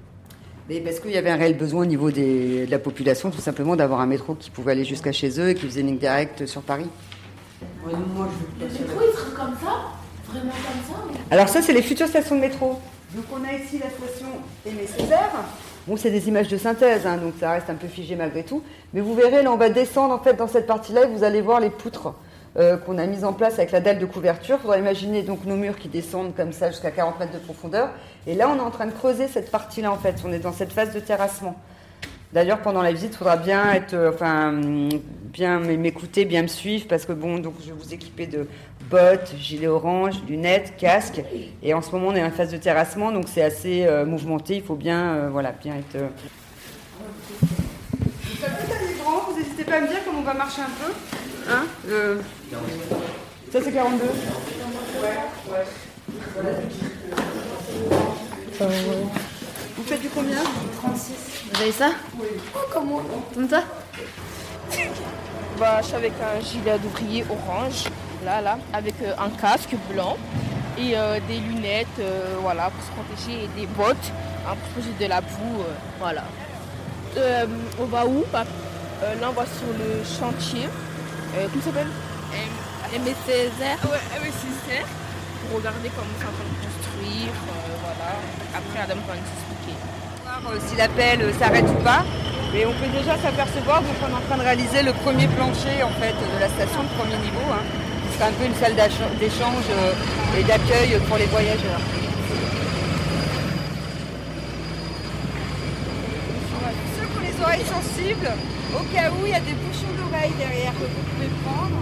[SPEAKER 22] Mais parce qu'il y avait un réel besoin au niveau des- de la population, tout simplement, d'avoir un métro qui pouvait aller jusqu'à chez eux et qui faisait une ligne directe sur Paris.
[SPEAKER 3] Le métro, il sera comme ça? Vraiment comme ça
[SPEAKER 22] Alors ça, c'est les futures stations de métro. Donc on a ici la station Aimé Césaire. Bon, c'est des images de synthèse, hein, donc ça reste un peu figé malgré tout. Mais vous verrez, là, on va descendre en fait dans cette partie-là et vous allez voir les poutres euh, qu'on a mises en place avec la dalle de couverture. Il faudra imaginer donc nos murs qui descendent comme ça jusqu'à 40 mètres de profondeur. Et là, on est en train de creuser cette partie-là en fait. On est dans cette phase de terrassement. D'ailleurs, pendant la visite, il faudra bien être, euh, enfin, hum, bien m'écouter, bien me suivre, parce que bon, donc je vais vous équiper de bottes, gilet orange, lunettes, casque. Et en ce moment, on est en phase de terrassement, donc c'est assez euh, mouvementé. Il faut bien, euh, voilà, bien être. euh. Ça peut aller grand. Vous n'hésitez pas à me dire comment on va marcher un peu, hein euh, Ça c'est 42. Ouais, ouais. Vous faites du combien?
[SPEAKER 7] 36. Vous avez ça?
[SPEAKER 22] Oui.
[SPEAKER 7] Oh, comment? Comme ça?
[SPEAKER 12] Bah, je suis avec un gilet d'ouvrier orange, là, là, avec euh, un casque blanc et euh, des lunettes, euh, voilà, pour se protéger, et des bottes, hein, pour se protéger de la boue, euh, voilà. Euh, on va où? Bah, euh, Là, on va sur le chantier. Euh, comment ça s'appelle? Aimé Césaire. Ouais. Pour regarder comment c'est en train de construire, euh, voilà. Après, Adam va nous expliquer.
[SPEAKER 23] voir si l'appel euh, s'arrête ou pas. Mais on peut déjà s'apercevoir, donc on est en train de réaliser le premier plancher en fait de la station, le premier niveau, hein, sera un peu une salle d'échange euh, et d'accueil pour les voyageurs. Ceux qui ont les oreilles sensibles, au cas où il y a des bouchons d'oreilles derrière que vous pouvez prendre.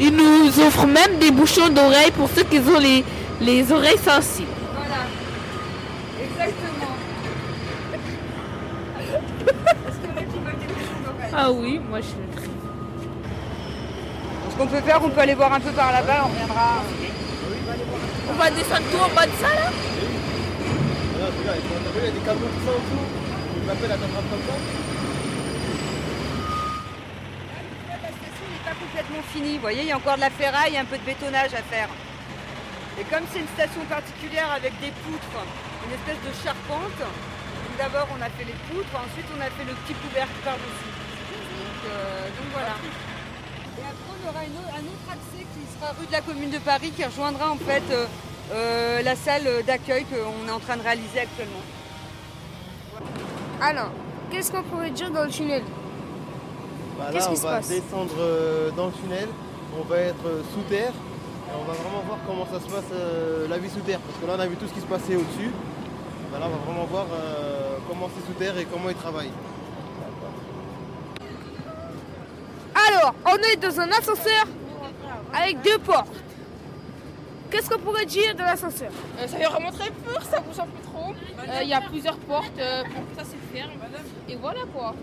[SPEAKER 3] Ils nous offrent même des bouchons d'oreilles pour ceux qui ont les, les oreilles sensibles.
[SPEAKER 23] Voilà. Exactement.
[SPEAKER 3] Ah oui, moi je suis.
[SPEAKER 23] Ce qu'on peut faire, on peut aller voir un peu par là-bas, on reviendra.
[SPEAKER 3] On va descendre tout en bas de ça là
[SPEAKER 24] Il y a des camions tout ça en dessous. Ils m'appellent à t'attraper comme ça.
[SPEAKER 23] La station n'est pas complètement finie. Vous voyez, il y a encore de la ferraille un peu de bétonnage à faire. Et comme c'est une station particulière avec des poutres, une espèce de charpente, d'abord on a fait les poutres, ensuite on a fait le petit couvercle par-dessus. Donc, euh, donc voilà. Et après on aura une autre- un autre accès qui sera rue de la commune de Paris qui rejoindra en fait euh, euh, la salle d'accueil qu'on est en train de réaliser actuellement.
[SPEAKER 22] Alors, qu'est-ce qu'on pourrait dire dans le tunnel?
[SPEAKER 24] Bah là,
[SPEAKER 22] Qu'est-ce
[SPEAKER 24] on
[SPEAKER 22] qui se
[SPEAKER 24] va
[SPEAKER 22] passe?
[SPEAKER 24] descendre dans le tunnel. On va être sous terre. Et on va vraiment voir comment ça se passe euh, la vie sous terre. Parce que là, on a vu tout ce qui se passait au-dessus. Bah là, on va vraiment voir euh, comment c'est sous terre et comment ils travaillent.
[SPEAKER 22] On est dans un ascenseur avec deux portes. Qu'est-ce qu'on pourrait dire de l'ascenseur?
[SPEAKER 12] Euh, ça fait vraiment très peur, ça bouge un peu trop. Euh, Il y a plusieurs portes euh, ça se ferme. Et voilà quoi.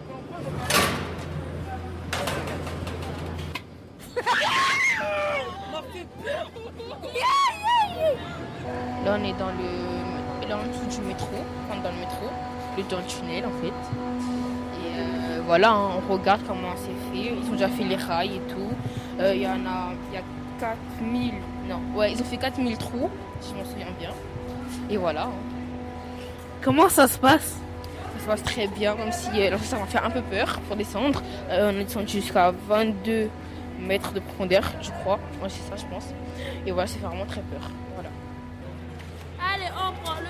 [SPEAKER 12] Là on est dans le là en dessous du métro, enfin dans le métro, dans le tunnel en fait. Et voilà, hein, on regarde comment c'est fait. Ils ont déjà fait les rails et tout. Euh, Il y en a, il y a 4000, non, ouais, ils ont fait 4000 trous, si je m'en souviens bien. Et voilà.
[SPEAKER 3] Comment ça se passe?
[SPEAKER 12] Ça se passe très bien, même si euh, alors ça m'a fait un peu peur pour descendre. Euh, on est descendu jusqu'à 22 mètres de profondeur, je crois. Ouais, c'est ça, je pense. Et voilà, ça fait vraiment très peur. Voilà.
[SPEAKER 3] Allez, on prend le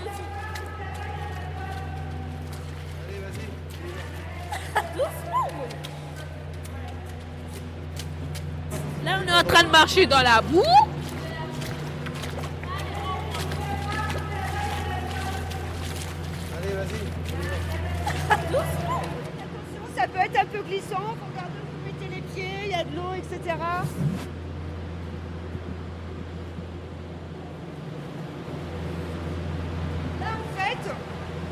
[SPEAKER 3] Là, on est en train de marcher dans la boue.
[SPEAKER 24] Allez, vas-y.
[SPEAKER 23] Ça peut être un peu glissant, faut regarder où vous mettez les pieds, il y a de l'eau, etc. Là, en fait,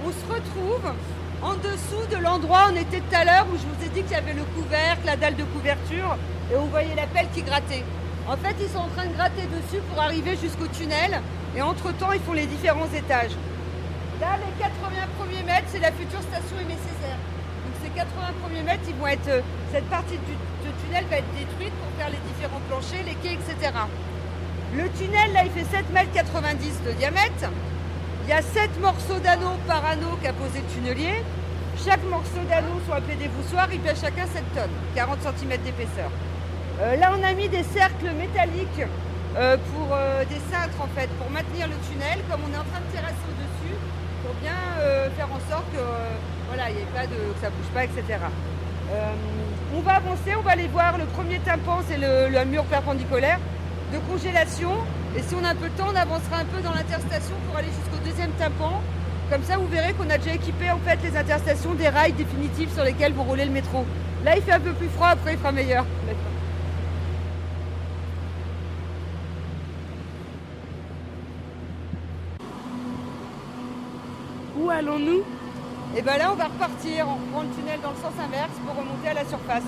[SPEAKER 23] on se retrouve en dessous de l'endroit où on était tout à l'heure, où je vous ai dit qu'il y avait le couvercle, la dalle de couverture, et vous voyez la pelle qui grattait. En fait, ils sont en train de gratter dessus pour arriver jusqu'au tunnel, et entre-temps, ils font les différents étages. Là, les 80 premiers mètres, c'est la future station Aimé Césaire. Donc ces 80 premiers mètres, ils vont être, euh, cette partie du, tunnel va être détruite pour faire les différents planchers, les quais, etc. Le tunnel, là, il fait 7 mètres 90 de diamètre. Il y a 7 morceaux d'anneaux par anneau qu'a posé le tunnelier. Chaque morceau d'anneau, soit appelé des voussoirs, il pèse chacun 7 tonnes, 40 cm d'épaisseur. Euh, là, on a mis des cercles métalliques euh, pour euh, des cintres, en fait, pour maintenir le tunnel, comme on est en train de terrasser au-dessus, pour bien faire en sorte que voilà, il y ait pas de, que ça bouge pas, etc. On va avancer, on va aller voir le premier tympan, c'est le, le mur perpendiculaire de congélation. Et si on a un peu de temps, on avancera un peu dans l'interstation pour aller jusqu'au deuxième tympan. Comme ça, vous verrez qu'on a déjà équipé en fait les interstations des rails définitifs sur lesquels vous roulez le métro. Là, il fait un peu plus froid, après il fera meilleur.
[SPEAKER 14] Allons-nous
[SPEAKER 23] Et bien là, on va repartir. On prend le tunnel dans le sens inverse pour remonter à la surface.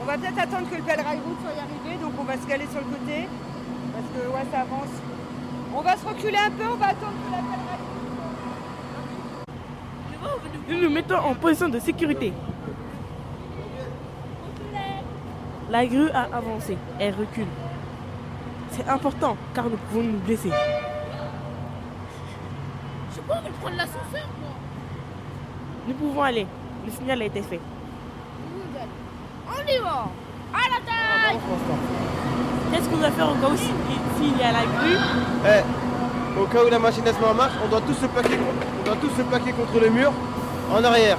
[SPEAKER 23] On va peut-être attendre que le Bell Rail Route soit arrivé, donc on va se caler sur le côté. Parce que ouais, ça avance. On va se reculer un peu, on va attendre que la Bell Rail
[SPEAKER 14] Nous nous mettons en position de sécurité. La grue a avancé. Elle recule. C'est important car nous pouvons nous blesser.
[SPEAKER 3] L'ascenseur.
[SPEAKER 14] Nous pouvons aller. Le signal a été fait.
[SPEAKER 3] On y va. À la taille.
[SPEAKER 14] Qu'est-ce qu'on va faire au cas où s'il y a la grue?
[SPEAKER 24] Eh, au cas où la machine elle se met en marche, on doit tous se plaquer, on doit tous se plaquer contre le mur en arrière.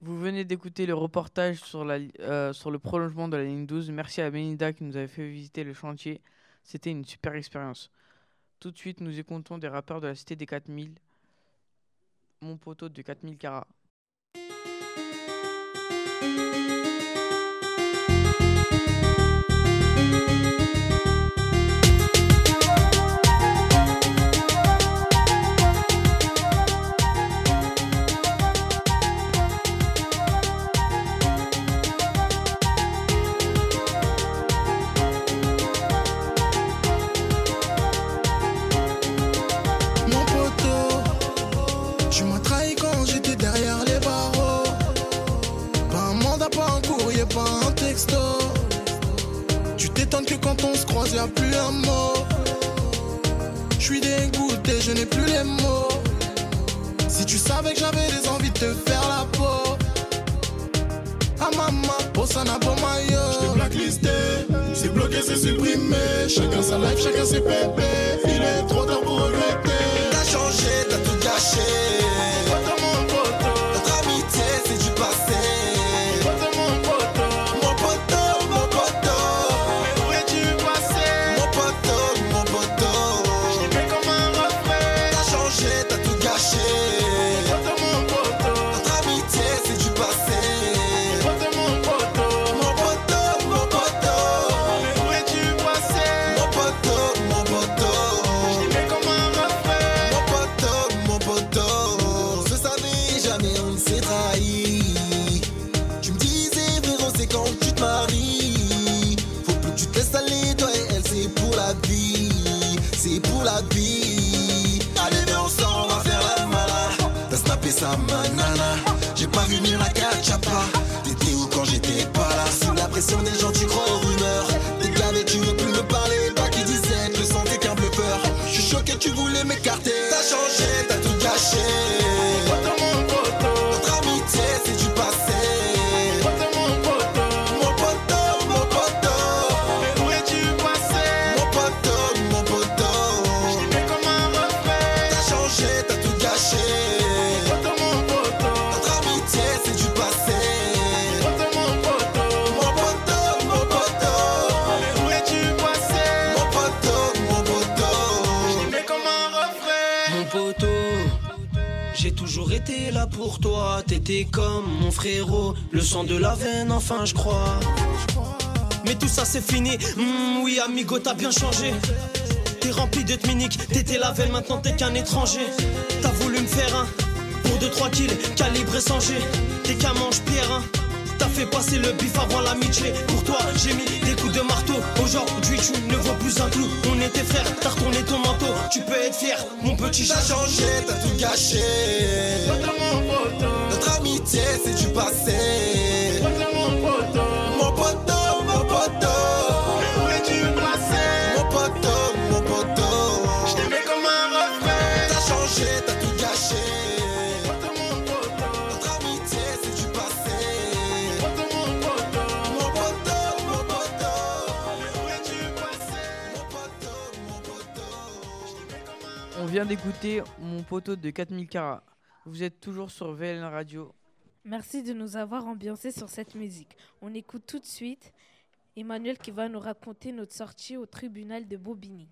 [SPEAKER 16] Vous venez d'écouter le reportage sur, la, euh, sur le prolongement de la ligne 12. Merci à Benida qui nous avait fait visiter le chantier. C'était une super expérience. Tout de suite, nous écoutons des rappeurs de la cité des 4000. Mon poteau de 4000 carats.
[SPEAKER 25] Tu t'étonnes que quand on se croise, y a plus un mot. Je suis dégoûté, je n'ai plus les mots. Si tu savais que j'avais des envies de te faire la peau. Ah maman, Bossana Bomayo. J't'ai blacklisté, c'est bloqué, c'est supprimé. Chacun sa life, chacun ses pépés. Il est trop tard pour regretter. T'as changé, t'as tout comme mon frérot, le sang
[SPEAKER 26] de la veine, enfin je crois. Mais tout ça c'est fini. Hmm, oui, amigo, t'as bien changé. T'es rempli de tminiques, t'étais la veine, maintenant t'es qu'un étranger. T'as voulu me faire un pour 2-3 kills, calibré sans G. T'es qu'un mange-pierre, hein. T'as fait passer le bif avant l'amitié. Pour toi, j'ai mis des coups de marteau. Aujourd'hui, tu ne vois plus un clou. On était frères, t'as retourné ton manteau. Tu peux être fier, mon petit
[SPEAKER 25] T'as changé, t'as tout gâché. Notre amitié, c'est du passé. Mon poteau, mon poteau. Où es-tu passé? Mon poteau, mon poteau. J't'ai fait comme un refrain. T'as changé, t'as tout gâché. Notre amitié, c'est du passé. Mon poteau, mon poteau. Où es-tu passé? Mon poteau, mon poteau.
[SPEAKER 16] On vient d'écouter Mon poteau de 4000 carats. Vous êtes toujours sur VLN Radio.
[SPEAKER 3] Merci de nous avoir ambiancés sur cette musique. On écoute tout de suite Emmanuel qui va nous raconter notre sortie au tribunal de Bobigny.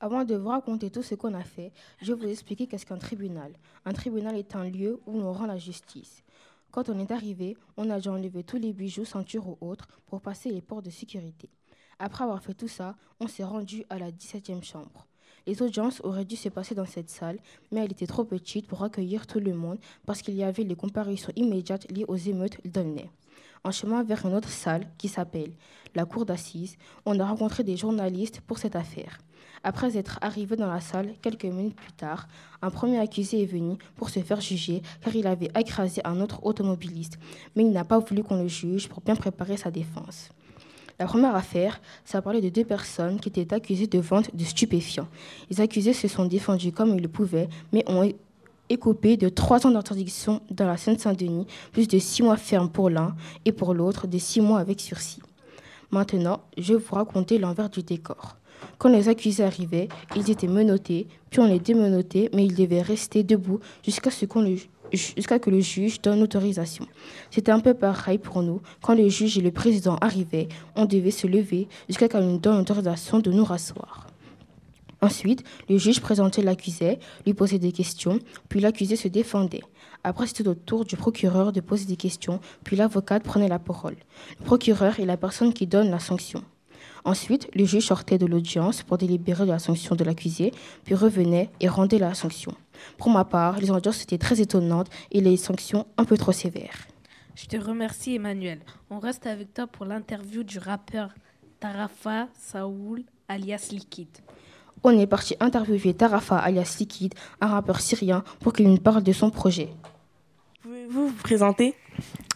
[SPEAKER 27] Avant de vous raconter tout ce qu'on a fait, je vais vous expliquer qu'est-ce qu'un tribunal. Un tribunal est un lieu où l'on rend la justice. Quand on est arrivé, on a dû enlever tous les bijoux, ceintures ou autres pour passer les portes de sécurité. Après avoir fait tout ça, on s'est rendu à la 17e chambre. Les audiences auraient dû se passer dans cette salle, mais elle était trop petite pour accueillir tout le monde parce qu'il y avait les comparutions immédiates liées aux émeutes d'Aulnay. En chemin vers une autre salle qui s'appelle la cour d'assises, on a rencontré des journalistes pour cette affaire. Après être arrivé dans la salle quelques minutes plus tard, un premier accusé est venu pour se faire juger car il avait écrasé un autre automobiliste, mais il n'a pas voulu qu'on le juge pour bien préparer sa défense. La première affaire, ça parlait de deux personnes qui étaient accusées de vente de stupéfiants. Les accusés se sont défendus comme ils le pouvaient, mais ont, écopé de trois ans d'interdiction dans la Seine-Saint-Denis, plus de six mois ferme pour l'un et pour l'autre de six mois avec sursis. Maintenant, je vais vous raconter l'envers du décor. Quand les accusés arrivaient, ils étaient menottés, puis on les démenottait, mais ils devaient rester debout jusqu'à ce, qu'on le- jusqu'à que le juge donne autorisation. C'était un peu pareil pour nous. Quand le juge et le président arrivaient, on devait se lever jusqu'à qu'on nous donne autorisation de nous rasseoir. Ensuite, le juge présentait l'accusé, lui posait des questions, puis l'accusé se défendait. Après, c'était au tour du procureur de poser des questions, puis l'avocate prenait la parole. Le procureur est la personne qui donne la sanction. Ensuite, le juge sortait de l'audience pour délibérer de la sanction de l'accusé, puis revenait et rendait la sanction. Pour ma part, les audiences étaient très étonnantes et les sanctions un peu trop sévères.
[SPEAKER 3] Je te remercie, Emmanuel. On reste avec toi pour l'interview du rappeur Tarafa Saoul, alias Liquid.
[SPEAKER 27] On est parti interviewer Tarafa alias Liquid, un rappeur syrien, pour qu'il nous parle de son projet.
[SPEAKER 14] Pouvez-vous vous présenter?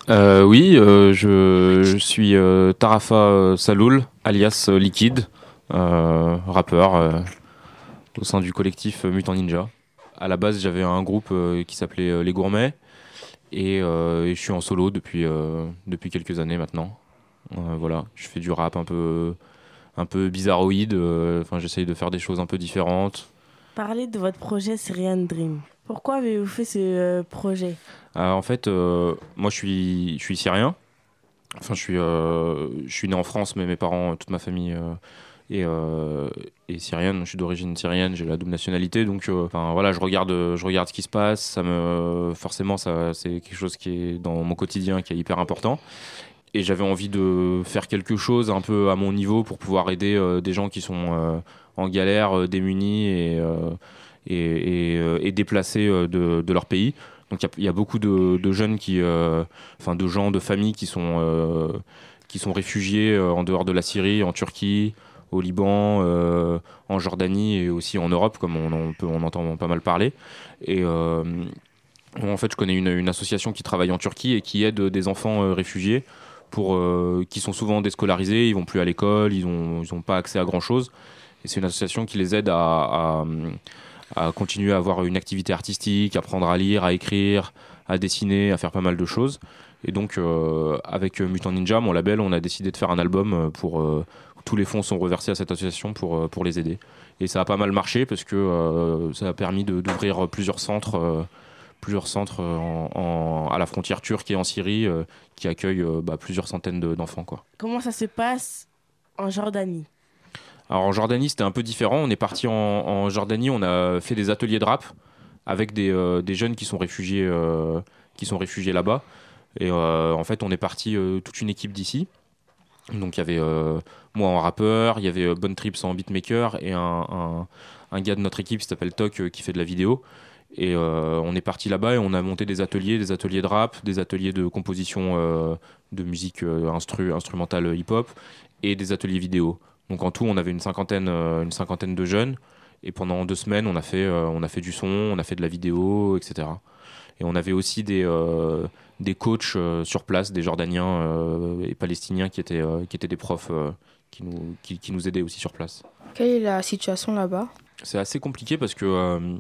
[SPEAKER 28] Euh, oui, euh, je, je suis euh, Tarafa Saloul, alias Liquid, euh, rappeur euh, au sein du collectif Mutant Ninja. À la base, j'avais un groupe euh, qui s'appelait euh, Les Gourmets et, euh, et je suis en solo depuis, depuis quelques années maintenant. Voilà, je fais du rap un peu, un peu bizarroïde, enfin j'essaye de faire des choses un peu différentes.
[SPEAKER 14] Parlez de votre projet Syrian Dream. Pourquoi avez-vous fait ce projet?
[SPEAKER 28] Euh, en fait, moi je suis, je suis syrien. Enfin, je suis, euh, je suis né en France, mais mes parents, toute ma famille euh, est, euh, est syrienne. Je suis d'origine syrienne, j'ai la double nationalité. Donc, euh, enfin, voilà, je regarde, je regarde ce qui se passe. Ça me, forcément, ça, c'est quelque chose qui est dans mon quotidien, qui est hyper important. Et j'avais envie de faire quelque chose un peu à mon niveau pour pouvoir aider euh, des gens qui sont en galère, démunis et, et, et, et déplacés de, leur pays. Donc il y a- beaucoup de, de jeunes qui, enfin de gens, de familles qui sont qui sont réfugiés en dehors de la Syrie, en Turquie, au Liban, euh, en Jordanie et aussi en Europe, comme on, peut, on entend pas mal parler. Et euh, en fait, je connais une, association qui travaille en Turquie et qui aide des enfants euh, réfugiés pour qui sont souvent déscolarisés, ils vont plus à l'école, ils ont ils ont pas accès à grand chose. Et c'est une association qui les aide à, à, continuer à avoir une activité artistique, apprendre à lire, à écrire, à dessiner, à faire pas mal de choses. Et donc, avec Mutant Ninja, mon label, on a décidé de faire un album pour. Tous les fonds sont reversés à cette association pour, euh, pour les aider. Et ça a pas mal marché parce que euh, ça a permis d'ouvrir plusieurs centres, euh, plusieurs centres en- en- à la frontière turque et en Syrie euh, qui accueillent euh, bah, plusieurs centaines de- d'enfants. quoi.
[SPEAKER 14] Comment ça se passe en Jordanie?
[SPEAKER 28] Alors en Jordanie, c'était un peu différent. On est parti en, en Jordanie, on a fait des ateliers de rap avec des, euh, des jeunes qui sont réfugiés, qui sont réfugiés là-bas. Et en fait, on est parti toute une équipe d'ici. Donc il y avait euh, moi en rappeur, il y avait euh, Bonne Trips en beatmaker et un, un, gars de notre équipe qui s'appelle Toc euh, qui fait de la vidéo. Et on est parti là-bas et on a monté des ateliers, des ateliers de rap, des ateliers de composition de musique euh, instru, instrumentale hip-hop et des ateliers vidéo. Donc en tout, on avait une cinquantaine, une cinquantaine de jeunes. Et pendant deux semaines, on a fait, on a fait du son, on a fait de la vidéo, etc. Et on avait aussi des, des coachs euh, sur place, des Jordaniens euh, et Palestiniens qui étaient, euh, qui étaient des profs qui, nous, qui, qui nous aidaient aussi sur place.
[SPEAKER 27] Quelle est la situation là-bas?
[SPEAKER 28] C'est assez compliqué parce que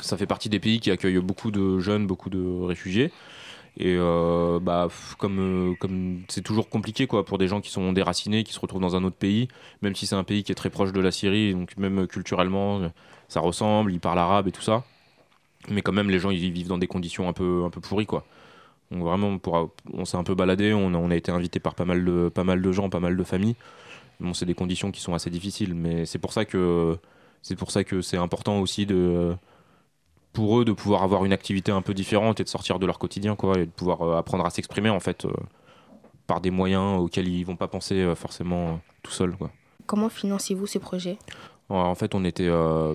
[SPEAKER 28] ça fait partie des pays qui accueillent beaucoup de jeunes, beaucoup de réfugiés. Et euh, bah, comme euh, comme c'est toujours compliqué quoi pour des gens qui sont déracinés, qui se retrouvent dans un autre pays, même si c'est un pays qui est très proche de la Syrie, donc même culturellement ça ressemble, ils parlent arabe et tout ça. Mais quand même les gens ils vivent dans des conditions un peu un peu pourries quoi. Donc vraiment on s'est un peu baladé, on a, on a été invité par pas mal de pas mal de gens, pas mal de familles. Bon, c'est des conditions qui sont assez difficiles, mais c'est pour ça que c'est pour ça que c'est important aussi de pour eux de pouvoir avoir une activité un peu différente et de sortir de leur quotidien quoi et de pouvoir euh, apprendre à s'exprimer en fait euh, par des moyens auxquels ils vont pas penser euh, forcément tout seuls quoi.
[SPEAKER 27] Comment financez-vous ces projets?
[SPEAKER 28] En en fait, on était, euh,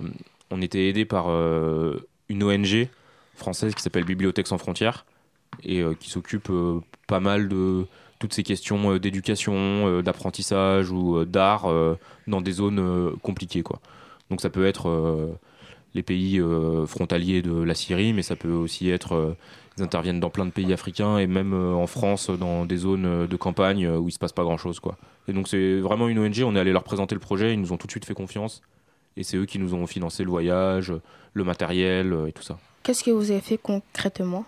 [SPEAKER 28] on était aidé par euh, une ONG française qui s'appelle Bibliothèque sans frontières et euh, qui s'occupe euh, pas mal de toutes ces questions euh, d'éducation, d'apprentissage ou d'art dans des zones compliquées. Quoi. Donc ça peut être les pays frontaliers de la Syrie, mais ça peut aussi être... ils interviennent dans plein de pays africains et même en France dans des zones de campagne où il se passe pas grand chose quoi. Et donc c'est vraiment une ONG, on est allé leur présenter le projet, ils nous ont tout de suite fait confiance et c'est eux qui nous ont financé le voyage, le matériel et tout ça.
[SPEAKER 27] Qu'est-ce que vous avez fait concrètement?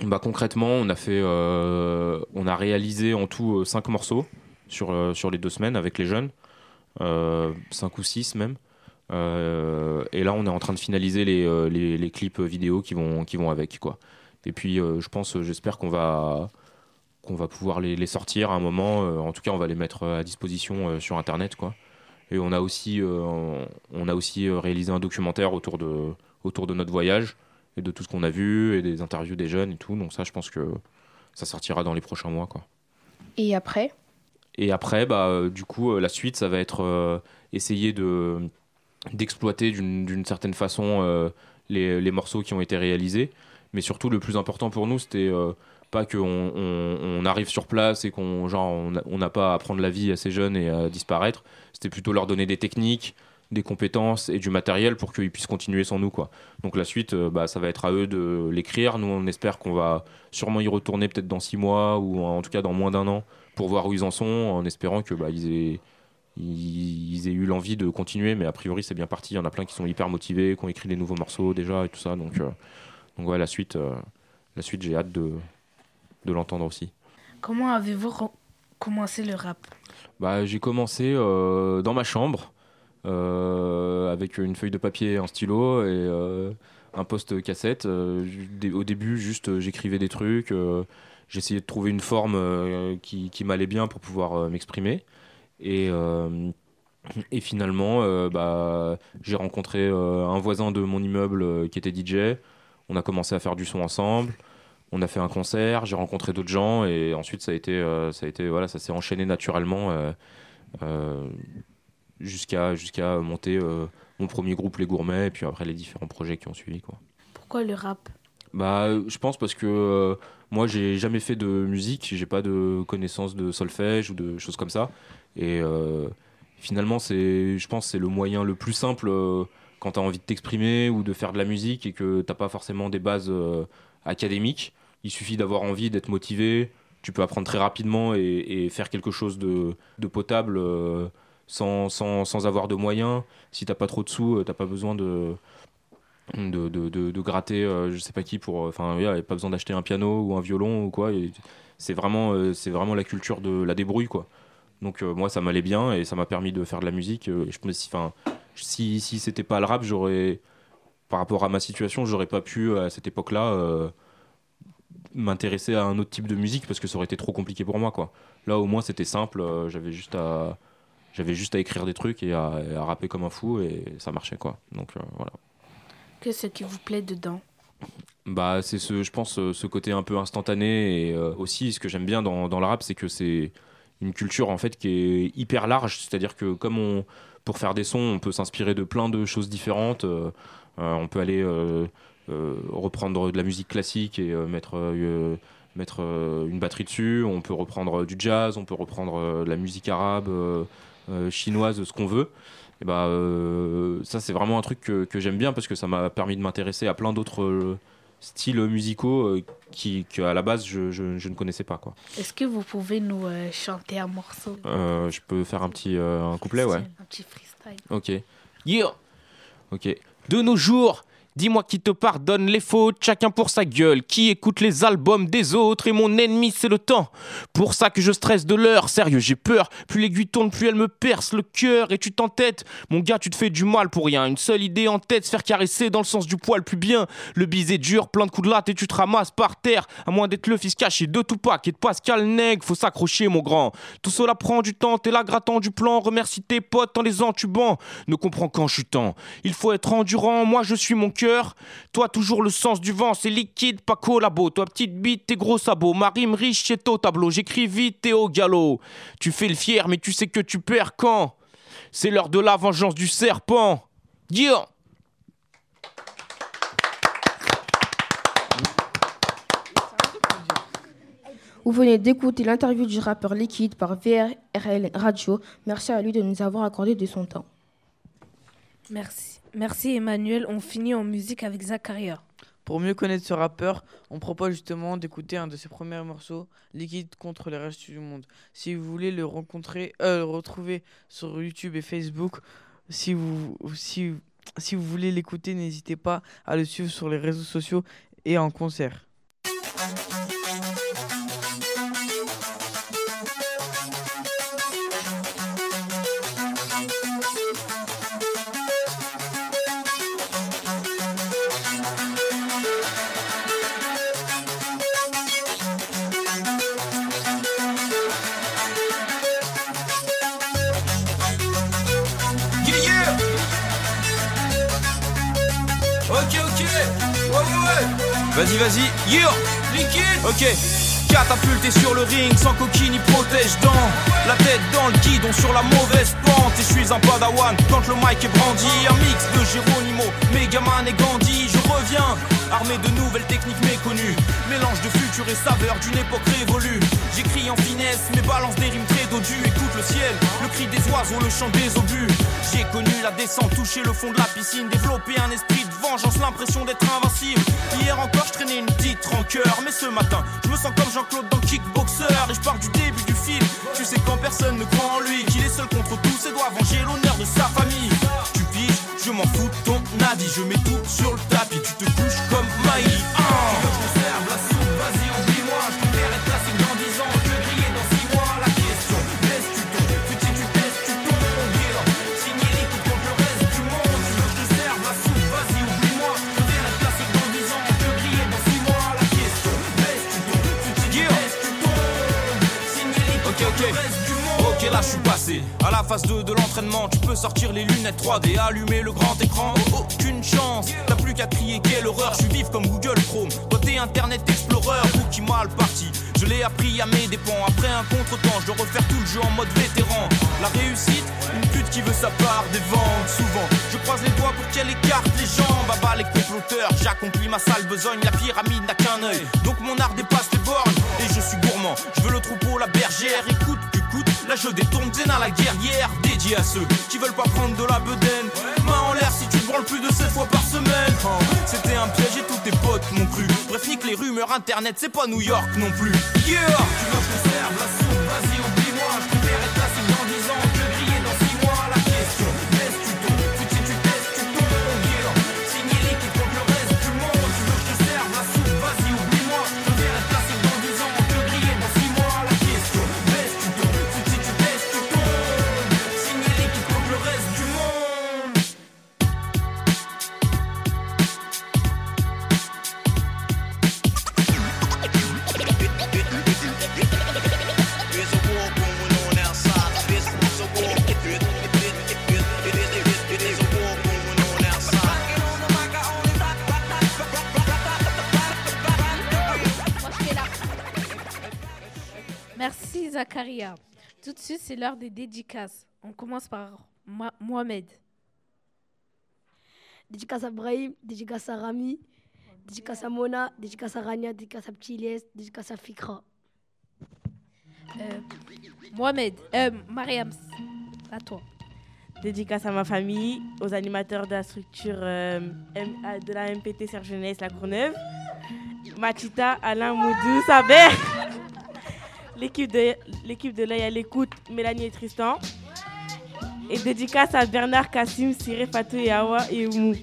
[SPEAKER 28] Bah, concrètement, on a fait, euh, on a réalisé en tout euh, cinq morceaux sur, euh, sur les deux semaines avec les jeunes, euh, cinq ou six même. Euh, et là, on est en train de finaliser les, euh, les, clips vidéo qui vont, qui vont avec, quoi. Et puis, euh, je pense, j'espère qu'on va, qu'on va pouvoir les, les sortir à un moment. Euh, en tout cas, on va les mettre à disposition euh, sur Internet, quoi. Et on a aussi, euh, on a aussi euh, réalisé un documentaire autour de, autour de notre voyage et de tout ce qu'on a vu et des interviews des jeunes et tout. Donc ça, je pense que ça sortira dans les prochains mois, quoi.
[SPEAKER 27] Et après?
[SPEAKER 28] Et après, bah, euh, du coup, euh, la suite, ça va être euh, essayer de d'exploiter d'une d'une certaine façon les, les morceaux qui ont été réalisés. Mais surtout, le plus important pour nous, c'était pas qu'on on, on arrive sur place et qu'on genre on n'a pas à prendre la vie à ces jeunes et à disparaître. C'était plutôt leur donner des techniques, des compétences et du matériel pour qu'ils puissent continuer sans nous quoi. Donc la suite, euh, bah, ça va être à eux de l'écrire. Nous, on espère qu'on va sûrement y retourner peut-être dans six mois ou en tout cas dans moins d'un an pour voir où ils en sont, en espérant que bah, ils aient ils, aient eu l'envie de continuer. Mais a priori, c'est bien parti. Il y en a plein qui sont hyper motivés, qui ont écrit des nouveaux morceaux déjà et tout ça. Donc euh, donc ouais, la suite, euh, la suite, j'ai hâte de de l'entendre aussi.
[SPEAKER 3] Comment avez-vous commencé le rap?
[SPEAKER 28] Bah, j'ai commencé euh, dans ma chambre avec une feuille de papier, un stylo et euh, un poste cassette. Euh, au début, juste euh, j'écrivais des trucs. euh, J'essayais de trouver une forme euh, qui, m'allait bien pour pouvoir euh, m'exprimer. Et, euh, finalement, euh, bah, j'ai rencontré euh, un voisin de mon immeuble euh, qui était DJ. On a commencé à faire du son ensemble. On a fait un concert, j'ai rencontré d'autres gens et ensuite ça a été, euh, ça a été voilà, ça s'est enchaîné naturellement euh, euh, jusqu'à jusqu'à monter euh, mon premier groupe Les Gourmets et puis après les différents projets qui ont suivi quoi.
[SPEAKER 3] Pourquoi le rap?
[SPEAKER 28] Bah, je pense parce que euh, moi, j'ai jamais fait de musique, j'ai pas de connaissances de solfège ou de choses comme ça. Et euh, finalement, c'est, je pense, que c'est le moyen le plus simple euh, quand tu as envie de t'exprimer ou de faire de la musique et que t'as pas forcément des bases académiques. Il suffit d'avoir envie, d'être motivé. Tu peux apprendre très rapidement et, et faire quelque chose de, de potable sans, sans, sans avoir de moyens. Si t'as pas trop de sous, euh, t'as pas besoin de de, de, de, gratter euh, je sais pas qui pour enfin il n'y a pas besoin d'acheter un piano ou un violon ou quoi. C'est vraiment euh, vraiment la culture de la débrouille quoi. Donc euh, moi ça m'allait bien et ça m'a permis de faire de la musique euh, et je me suis enfin si si c'était pas le rap j'aurais par rapport à ma situation j'aurais pas pu à cette époque là m'intéresser à un autre type de musique parce que ça aurait été trop compliqué pour moi quoi. Là au moins c'était simple euh, j'avais juste à j'avais juste à écrire des trucs et à, et à rapper comme un fou et ça marchait quoi donc euh, voilà
[SPEAKER 3] Qu'est-ce qui vous plaît dedans?
[SPEAKER 28] Bah, c'est ce, je pense, euh, ce côté un peu instantané et euh, aussi ce que j'aime bien dans, dans le rap, c'est que c'est une culture en fait qui est hyper large. C'est-à-dire que comme on, pour faire des sons, on peut s'inspirer de plein de choses différentes. euh, on peut aller reprendre de la musique classique et mettre mettre une batterie dessus. On peut reprendre du jazz, on peut reprendre de la musique arabe, chinoise, ce qu'on veut. Et bah, euh, ça, c'est vraiment un truc que, que j'aime bien parce que ça m'a permis de m'intéresser à plein d'autres euh, styles musicaux euh, qui, qu'à la base, je, je- je ne connaissais pas. Quoi.
[SPEAKER 3] Est-ce que vous pouvez nous euh, chanter un morceau?
[SPEAKER 28] Euh, je peux faire un petit euh, un couplet, ouais.
[SPEAKER 3] Un petit freestyle.
[SPEAKER 28] Ok. Yeah. Ok. De nos jours, dis-moi qui te pardonne les fautes, chacun pour sa gueule, qui écoute les albums des autres, et mon ennemi c'est le temps. Pour ça que je stresse de l'heure, sérieux j'ai peur, plus l'aiguille tourne, plus elle me perce le cœur, et tu t'entêtes, mon gars tu te fais du mal pour rien, une seule idée en tête, se faire caresser dans le sens du poil plus bien, le baiser dur, plein de coups de latte et tu te ramasses par terre, à moins d'être le fils caché de Tupac et de Pascal Nègre, faut s'accrocher mon grand. Tout cela prend du temps, t'es là grattant du plan, remercie tes potes en les entubant, ne comprends suis temps. Il faut être endurant, moi je suis mon cœur, toi toujours le sens du vent, c'est liquide, pas collabo, toi petite bite, tes gros sabots, ma rime riche, c'est au tableau, j'écris vite et au galop. Tu fais le fier, mais tu sais que tu perds quand? C'est l'heure de la vengeance du serpent. Yeah
[SPEAKER 27] Vous venez d'écouter l'interview du rappeur Liquide par VRL Radio. Merci à lui de nous avoir accordé de son temps.
[SPEAKER 3] Merci. Merci Emmanuel. On finit en musique avec Zakaria.
[SPEAKER 16] Pour mieux connaître ce rappeur, on propose justement d'écouter un de ses premiers morceaux, Liquide contre le reste du monde. Si vous voulez le rencontrer, euh, le retrouver sur YouTube et Facebook, si vous
[SPEAKER 14] voulez l'écouter, n'hésitez pas à le suivre sur les réseaux sociaux et en concert.
[SPEAKER 28] Vas-y, vas-y. Yeah. Liquide. Ok. Catapulté sur le ring sans coquille ni protège dents La tête dans le guidon sur la mauvaise pente Et je suis un padawan quand le mic est brandi Un mix de Geronimo, Megaman et Gandhi Je reviens armé de nouvelles techniques méconnues Mélange de futur et saveur d'une époque révolue J'écris en finesse mais balance des rimes très dodues le cri des oiseaux, le chant des obus. J'ai connu la descente, toucher le fond de la piscine Développer un esprit de vengeance, l'impression d'être invincible. Hier encore je traînais une petite rancœur Mais ce matin, je me sens comme Jean-Claude dans Kickboxer Et je pars du début du film Tu sais quand personne ne croit en lui Qu'il est seul contre tous et doit venger l'honneur de sa famille. Tu piges, je m'en fous de ton avis Je mets tout sur le tapis, tu te couches comme Miley
[SPEAKER 29] passé à la phase 2 de l'entraînement. Tu peux sortir les lunettes 3D, allumer le grand écran. Oh, aucune chance, t'as plus qu'à crier quelle horreur. Je suis vif comme Google Chrome. Toi t'es Internet Explorer, vous qui mal parti. Je l'ai appris à mes dépens. Après un contretemps, je dois refaire tout le jeu en mode vétéran. La réussite, une pute qui veut sa part des ventes. Souvent, je croise les doigts pour qu'elle écarte les jambes. À bas les comploteurs, j'accomplis ma sale besogne. La pyramide n'a qu'un œil, donc mon art dépasse les bornes. Et je suis gourmand, je veux le troupeau, la bergère. Écoute, je détourne Zena la guerrière. Dédié à ceux qui veulent pas prendre de la bedaine. Main en l'air si tu te branles plus de 7 fois par semaine. C'était un piège et tous tes potes m'ont cru. Bref, nique les rumeurs internet, c'est pas New York non plus.
[SPEAKER 28] Tu veux
[SPEAKER 3] Zakaria. Tout de suite, c'est l'heure des dédicaces. On commence par Mo- Mohamed.
[SPEAKER 1] Dédicace à Brahim, dédicace à Rami, dédicace à Mona, dédicace à Rania, dédicace à Petit Ilyes, dédicace à Fikra.
[SPEAKER 3] Euh, Mohamed, euh, Mariam, à toi.
[SPEAKER 30] Dédicace à ma famille, aux animateurs de la structure euh, euh, de la MPT Serge Jeunesse La Courneuve, Machita, Alain Moudou, Saber, l'équipe de l'équipe de l'œil à l'écoute, Mélanie et Tristan. Et dédicace à Bernard, Kassim, Siré, Fatou et Awa et Oumou.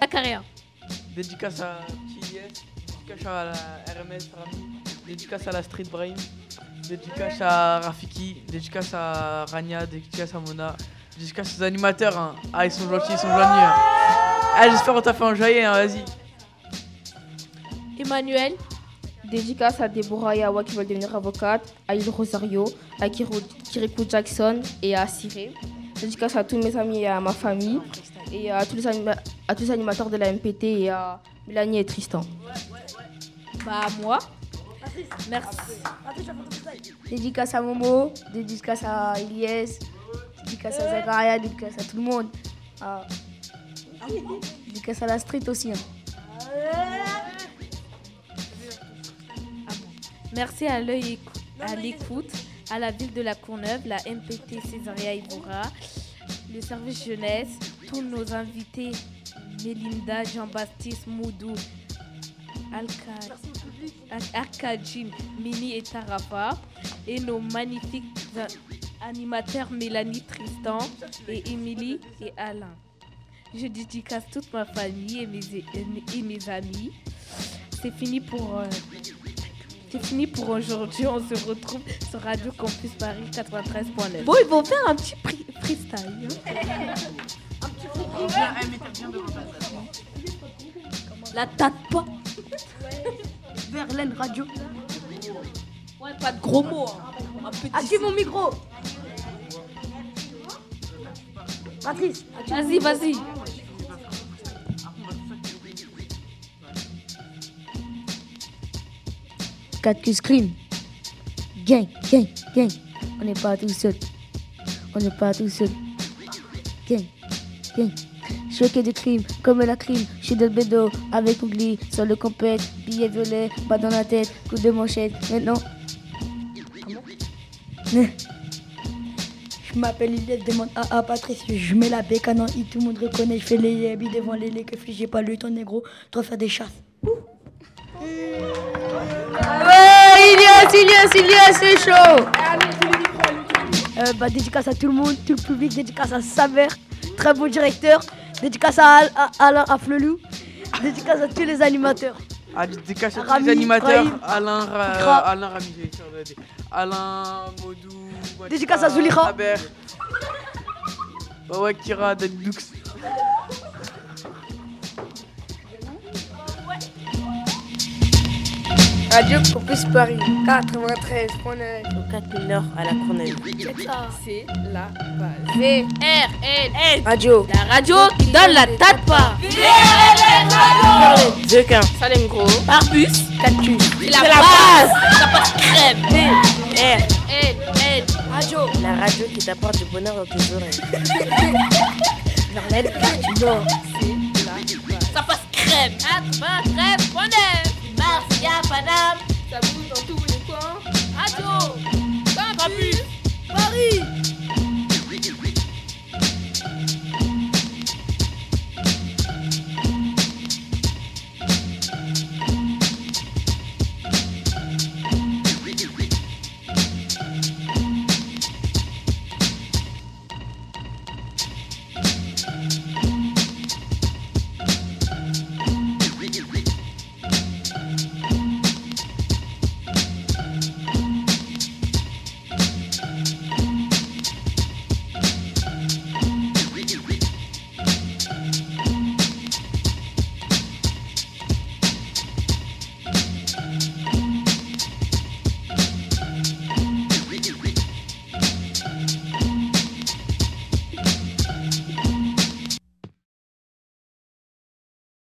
[SPEAKER 3] Zakaria.
[SPEAKER 14] Dédicace à Chiliès, dédicace à la RMS Rami, dédicace à la Street Brain, dédicace à Rafiki, dédicace à Rania, dédicace à Mona, dédicace aux animateurs. hein. Ah, ils sont gentils, ils sont joigneux. hein. Ah, j'espère qu'on t'a fait enjoyer, hein, vas-y.
[SPEAKER 3] Emmanuel.
[SPEAKER 27] Dédicace à Deborah et Awa qui veulent devenir avocate, à Il Rosario, à Kiro- Kirikou Jackson et à Siré. Dédicace à tous mes amis et à ma famille et à tous les, anima- à tous les animateurs de la MPT et à Mélanie et Tristan.
[SPEAKER 3] Bah moi. Merci.
[SPEAKER 1] Dédicace à Momo, dédicace à Ilyes, dédicace à Zakaria, dédicace à tout le monde. Ah. Dédicace à la street aussi. hein.
[SPEAKER 3] Merci à l'œil à l'écoute, à la ville de la Courneuve, la MPT Césaria Ivora, le service jeunesse, tous nos invités, Mélinda, Jean-Baptiste, Moudou, Arkadjim, Mini et Tarafa, et nos magnifiques Animateurs Mélanie Tristan et Émilie et Alain. Je dédicace toute ma famille et mes, et mes amis. C'est fini pour. euh, c'est fini pour aujourd'hui. On se retrouve sur Radio Campus Paris 93.9. Bon, ils vont faire un petit pri- freestyle. hein. La tâte pas.
[SPEAKER 31] Verlaine Radio.
[SPEAKER 3] Ouais, pas de gros mots. hein. Un petit-
[SPEAKER 31] Active mon micro. Patrice.
[SPEAKER 3] Vas-y, vas-y.
[SPEAKER 31] Quatre que scream. Gang, gang, gang. On n'est pas tout seul. On n'est pas tout seul. Gang, gang. Choqué de crime, comme la crime. Je suis de bédo avec oubli sur le compète. Billet violet, pas dans la tête, coup de manchette. Maintenant.
[SPEAKER 1] Je m'appelle Ilias, demande à, à Patrice. Je mets la bécane en i, tout le monde reconnaît. Je fais les yabis devant les keufs. J'ai pas le temps négro, trop faire des chasses.
[SPEAKER 31] Ouais, Ilias, Ilias, Ilias, c'est chaud.
[SPEAKER 1] Euh, bah, dédicace à tout le monde, tout le public, dédicace à Saver, très beau directeur, dédicace à, Al- à Alain Afflelou, dédicace à tous les animateurs.
[SPEAKER 14] Ah, dédicace à tous
[SPEAKER 1] Rami,
[SPEAKER 14] les animateurs. Alain, Ra-
[SPEAKER 1] Ikra.
[SPEAKER 14] Alain Rami. Alain, Modou,
[SPEAKER 1] Dédicace à Zulika.
[SPEAKER 14] Saber. Bawa Kira.
[SPEAKER 12] Radio Campus Paris 93.9.
[SPEAKER 32] Au 4000 heures à la Courneuve.
[SPEAKER 12] C'est la base. V R L
[SPEAKER 31] Radio.
[SPEAKER 12] La radio qui donne la tête pas.
[SPEAKER 32] Zequin.
[SPEAKER 12] Salem Gros.
[SPEAKER 3] Barbus.
[SPEAKER 12] Cactus. C'est la,
[SPEAKER 32] C'est la
[SPEAKER 12] base. Ça passe crème. V
[SPEAKER 32] R.
[SPEAKER 12] L L Radio.
[SPEAKER 32] La radio qui t'apporte du bonheur dans tes oreilles.
[SPEAKER 12] Verlaine, tu dors. C'est la base. Ça passe crème. À droite. Y'a pas d'âme. Ça bouge dans tous les coins.
[SPEAKER 3] Radio,
[SPEAKER 12] Campus,
[SPEAKER 1] Paris.